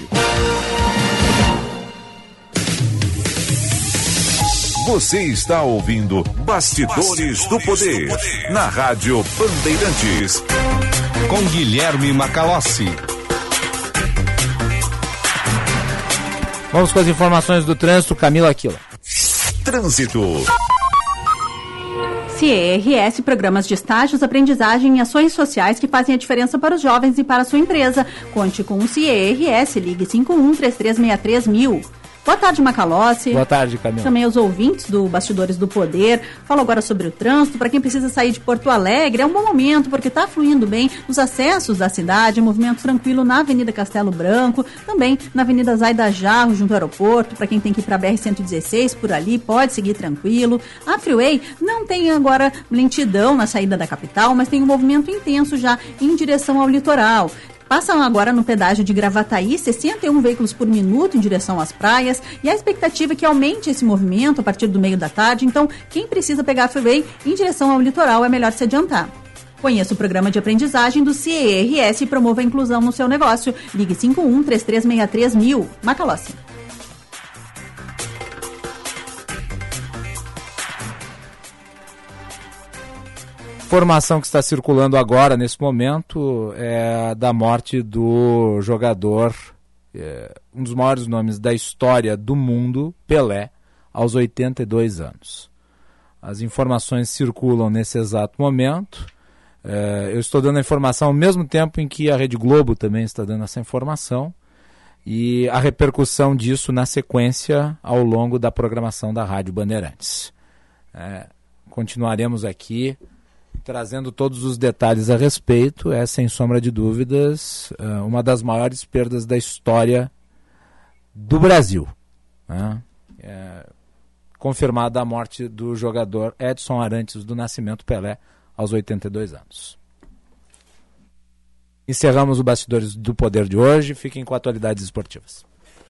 Você está ouvindo Bastidores, Bastidores do, poder, do Poder na Rádio Bandeirantes. Com Guilherme Macalossi. Vamos com as informações do trânsito, Camila Aquila. Trânsito. CIRS, programas de estágios, aprendizagem e ações sociais que fazem a diferença para os jovens e para a sua empresa. Conte com o CIRS, ligue 51 3363 mil. Boa tarde, Macalossi. Boa tarde, Camila. Também aos ouvintes do Bastidores do Poder. Falo agora sobre o trânsito. Para quem precisa sair de Porto Alegre, é um bom momento, porque está fluindo bem nos acessos da cidade, movimento tranquilo na Avenida Castelo Branco, também na Avenida Zaida Jarro, junto ao aeroporto. Para quem tem que ir para a BR-116, por ali, pode seguir tranquilo. A Freeway não tem agora lentidão na saída da capital, mas tem um movimento intenso já em direção ao litoral. Passam agora no pedágio de Gravataí 61 veículos por minuto em direção às praias e a expectativa é que aumente esse movimento a partir do meio da tarde. Então, quem precisa pegar a freeway em direção ao litoral é melhor se adiantar. Conheça o programa de aprendizagem do CERS e promova a inclusão no seu negócio. Ligue 51 3363 mil. Macalossi. Informação que está circulando agora, nesse momento, é da morte do jogador, é, um dos maiores nomes da história do mundo, Pelé, aos 82 anos. As informações circulam nesse exato momento. É, eu estou dando a informação ao mesmo tempo em que a Rede Globo também está dando essa informação e a repercussão disso na sequência ao longo da programação da Rádio Bandeirantes. É, continuaremos aqui trazendo todos os detalhes a respeito, é sem sombra de dúvidas eh, uma das maiores perdas da história do Brasil. Né? É, confirmada a morte do jogador Edson Arantes do Nascimento Pelé aos 82 anos. Encerramos o Bastidores do Poder de hoje. Fiquem com atualidades esportivas.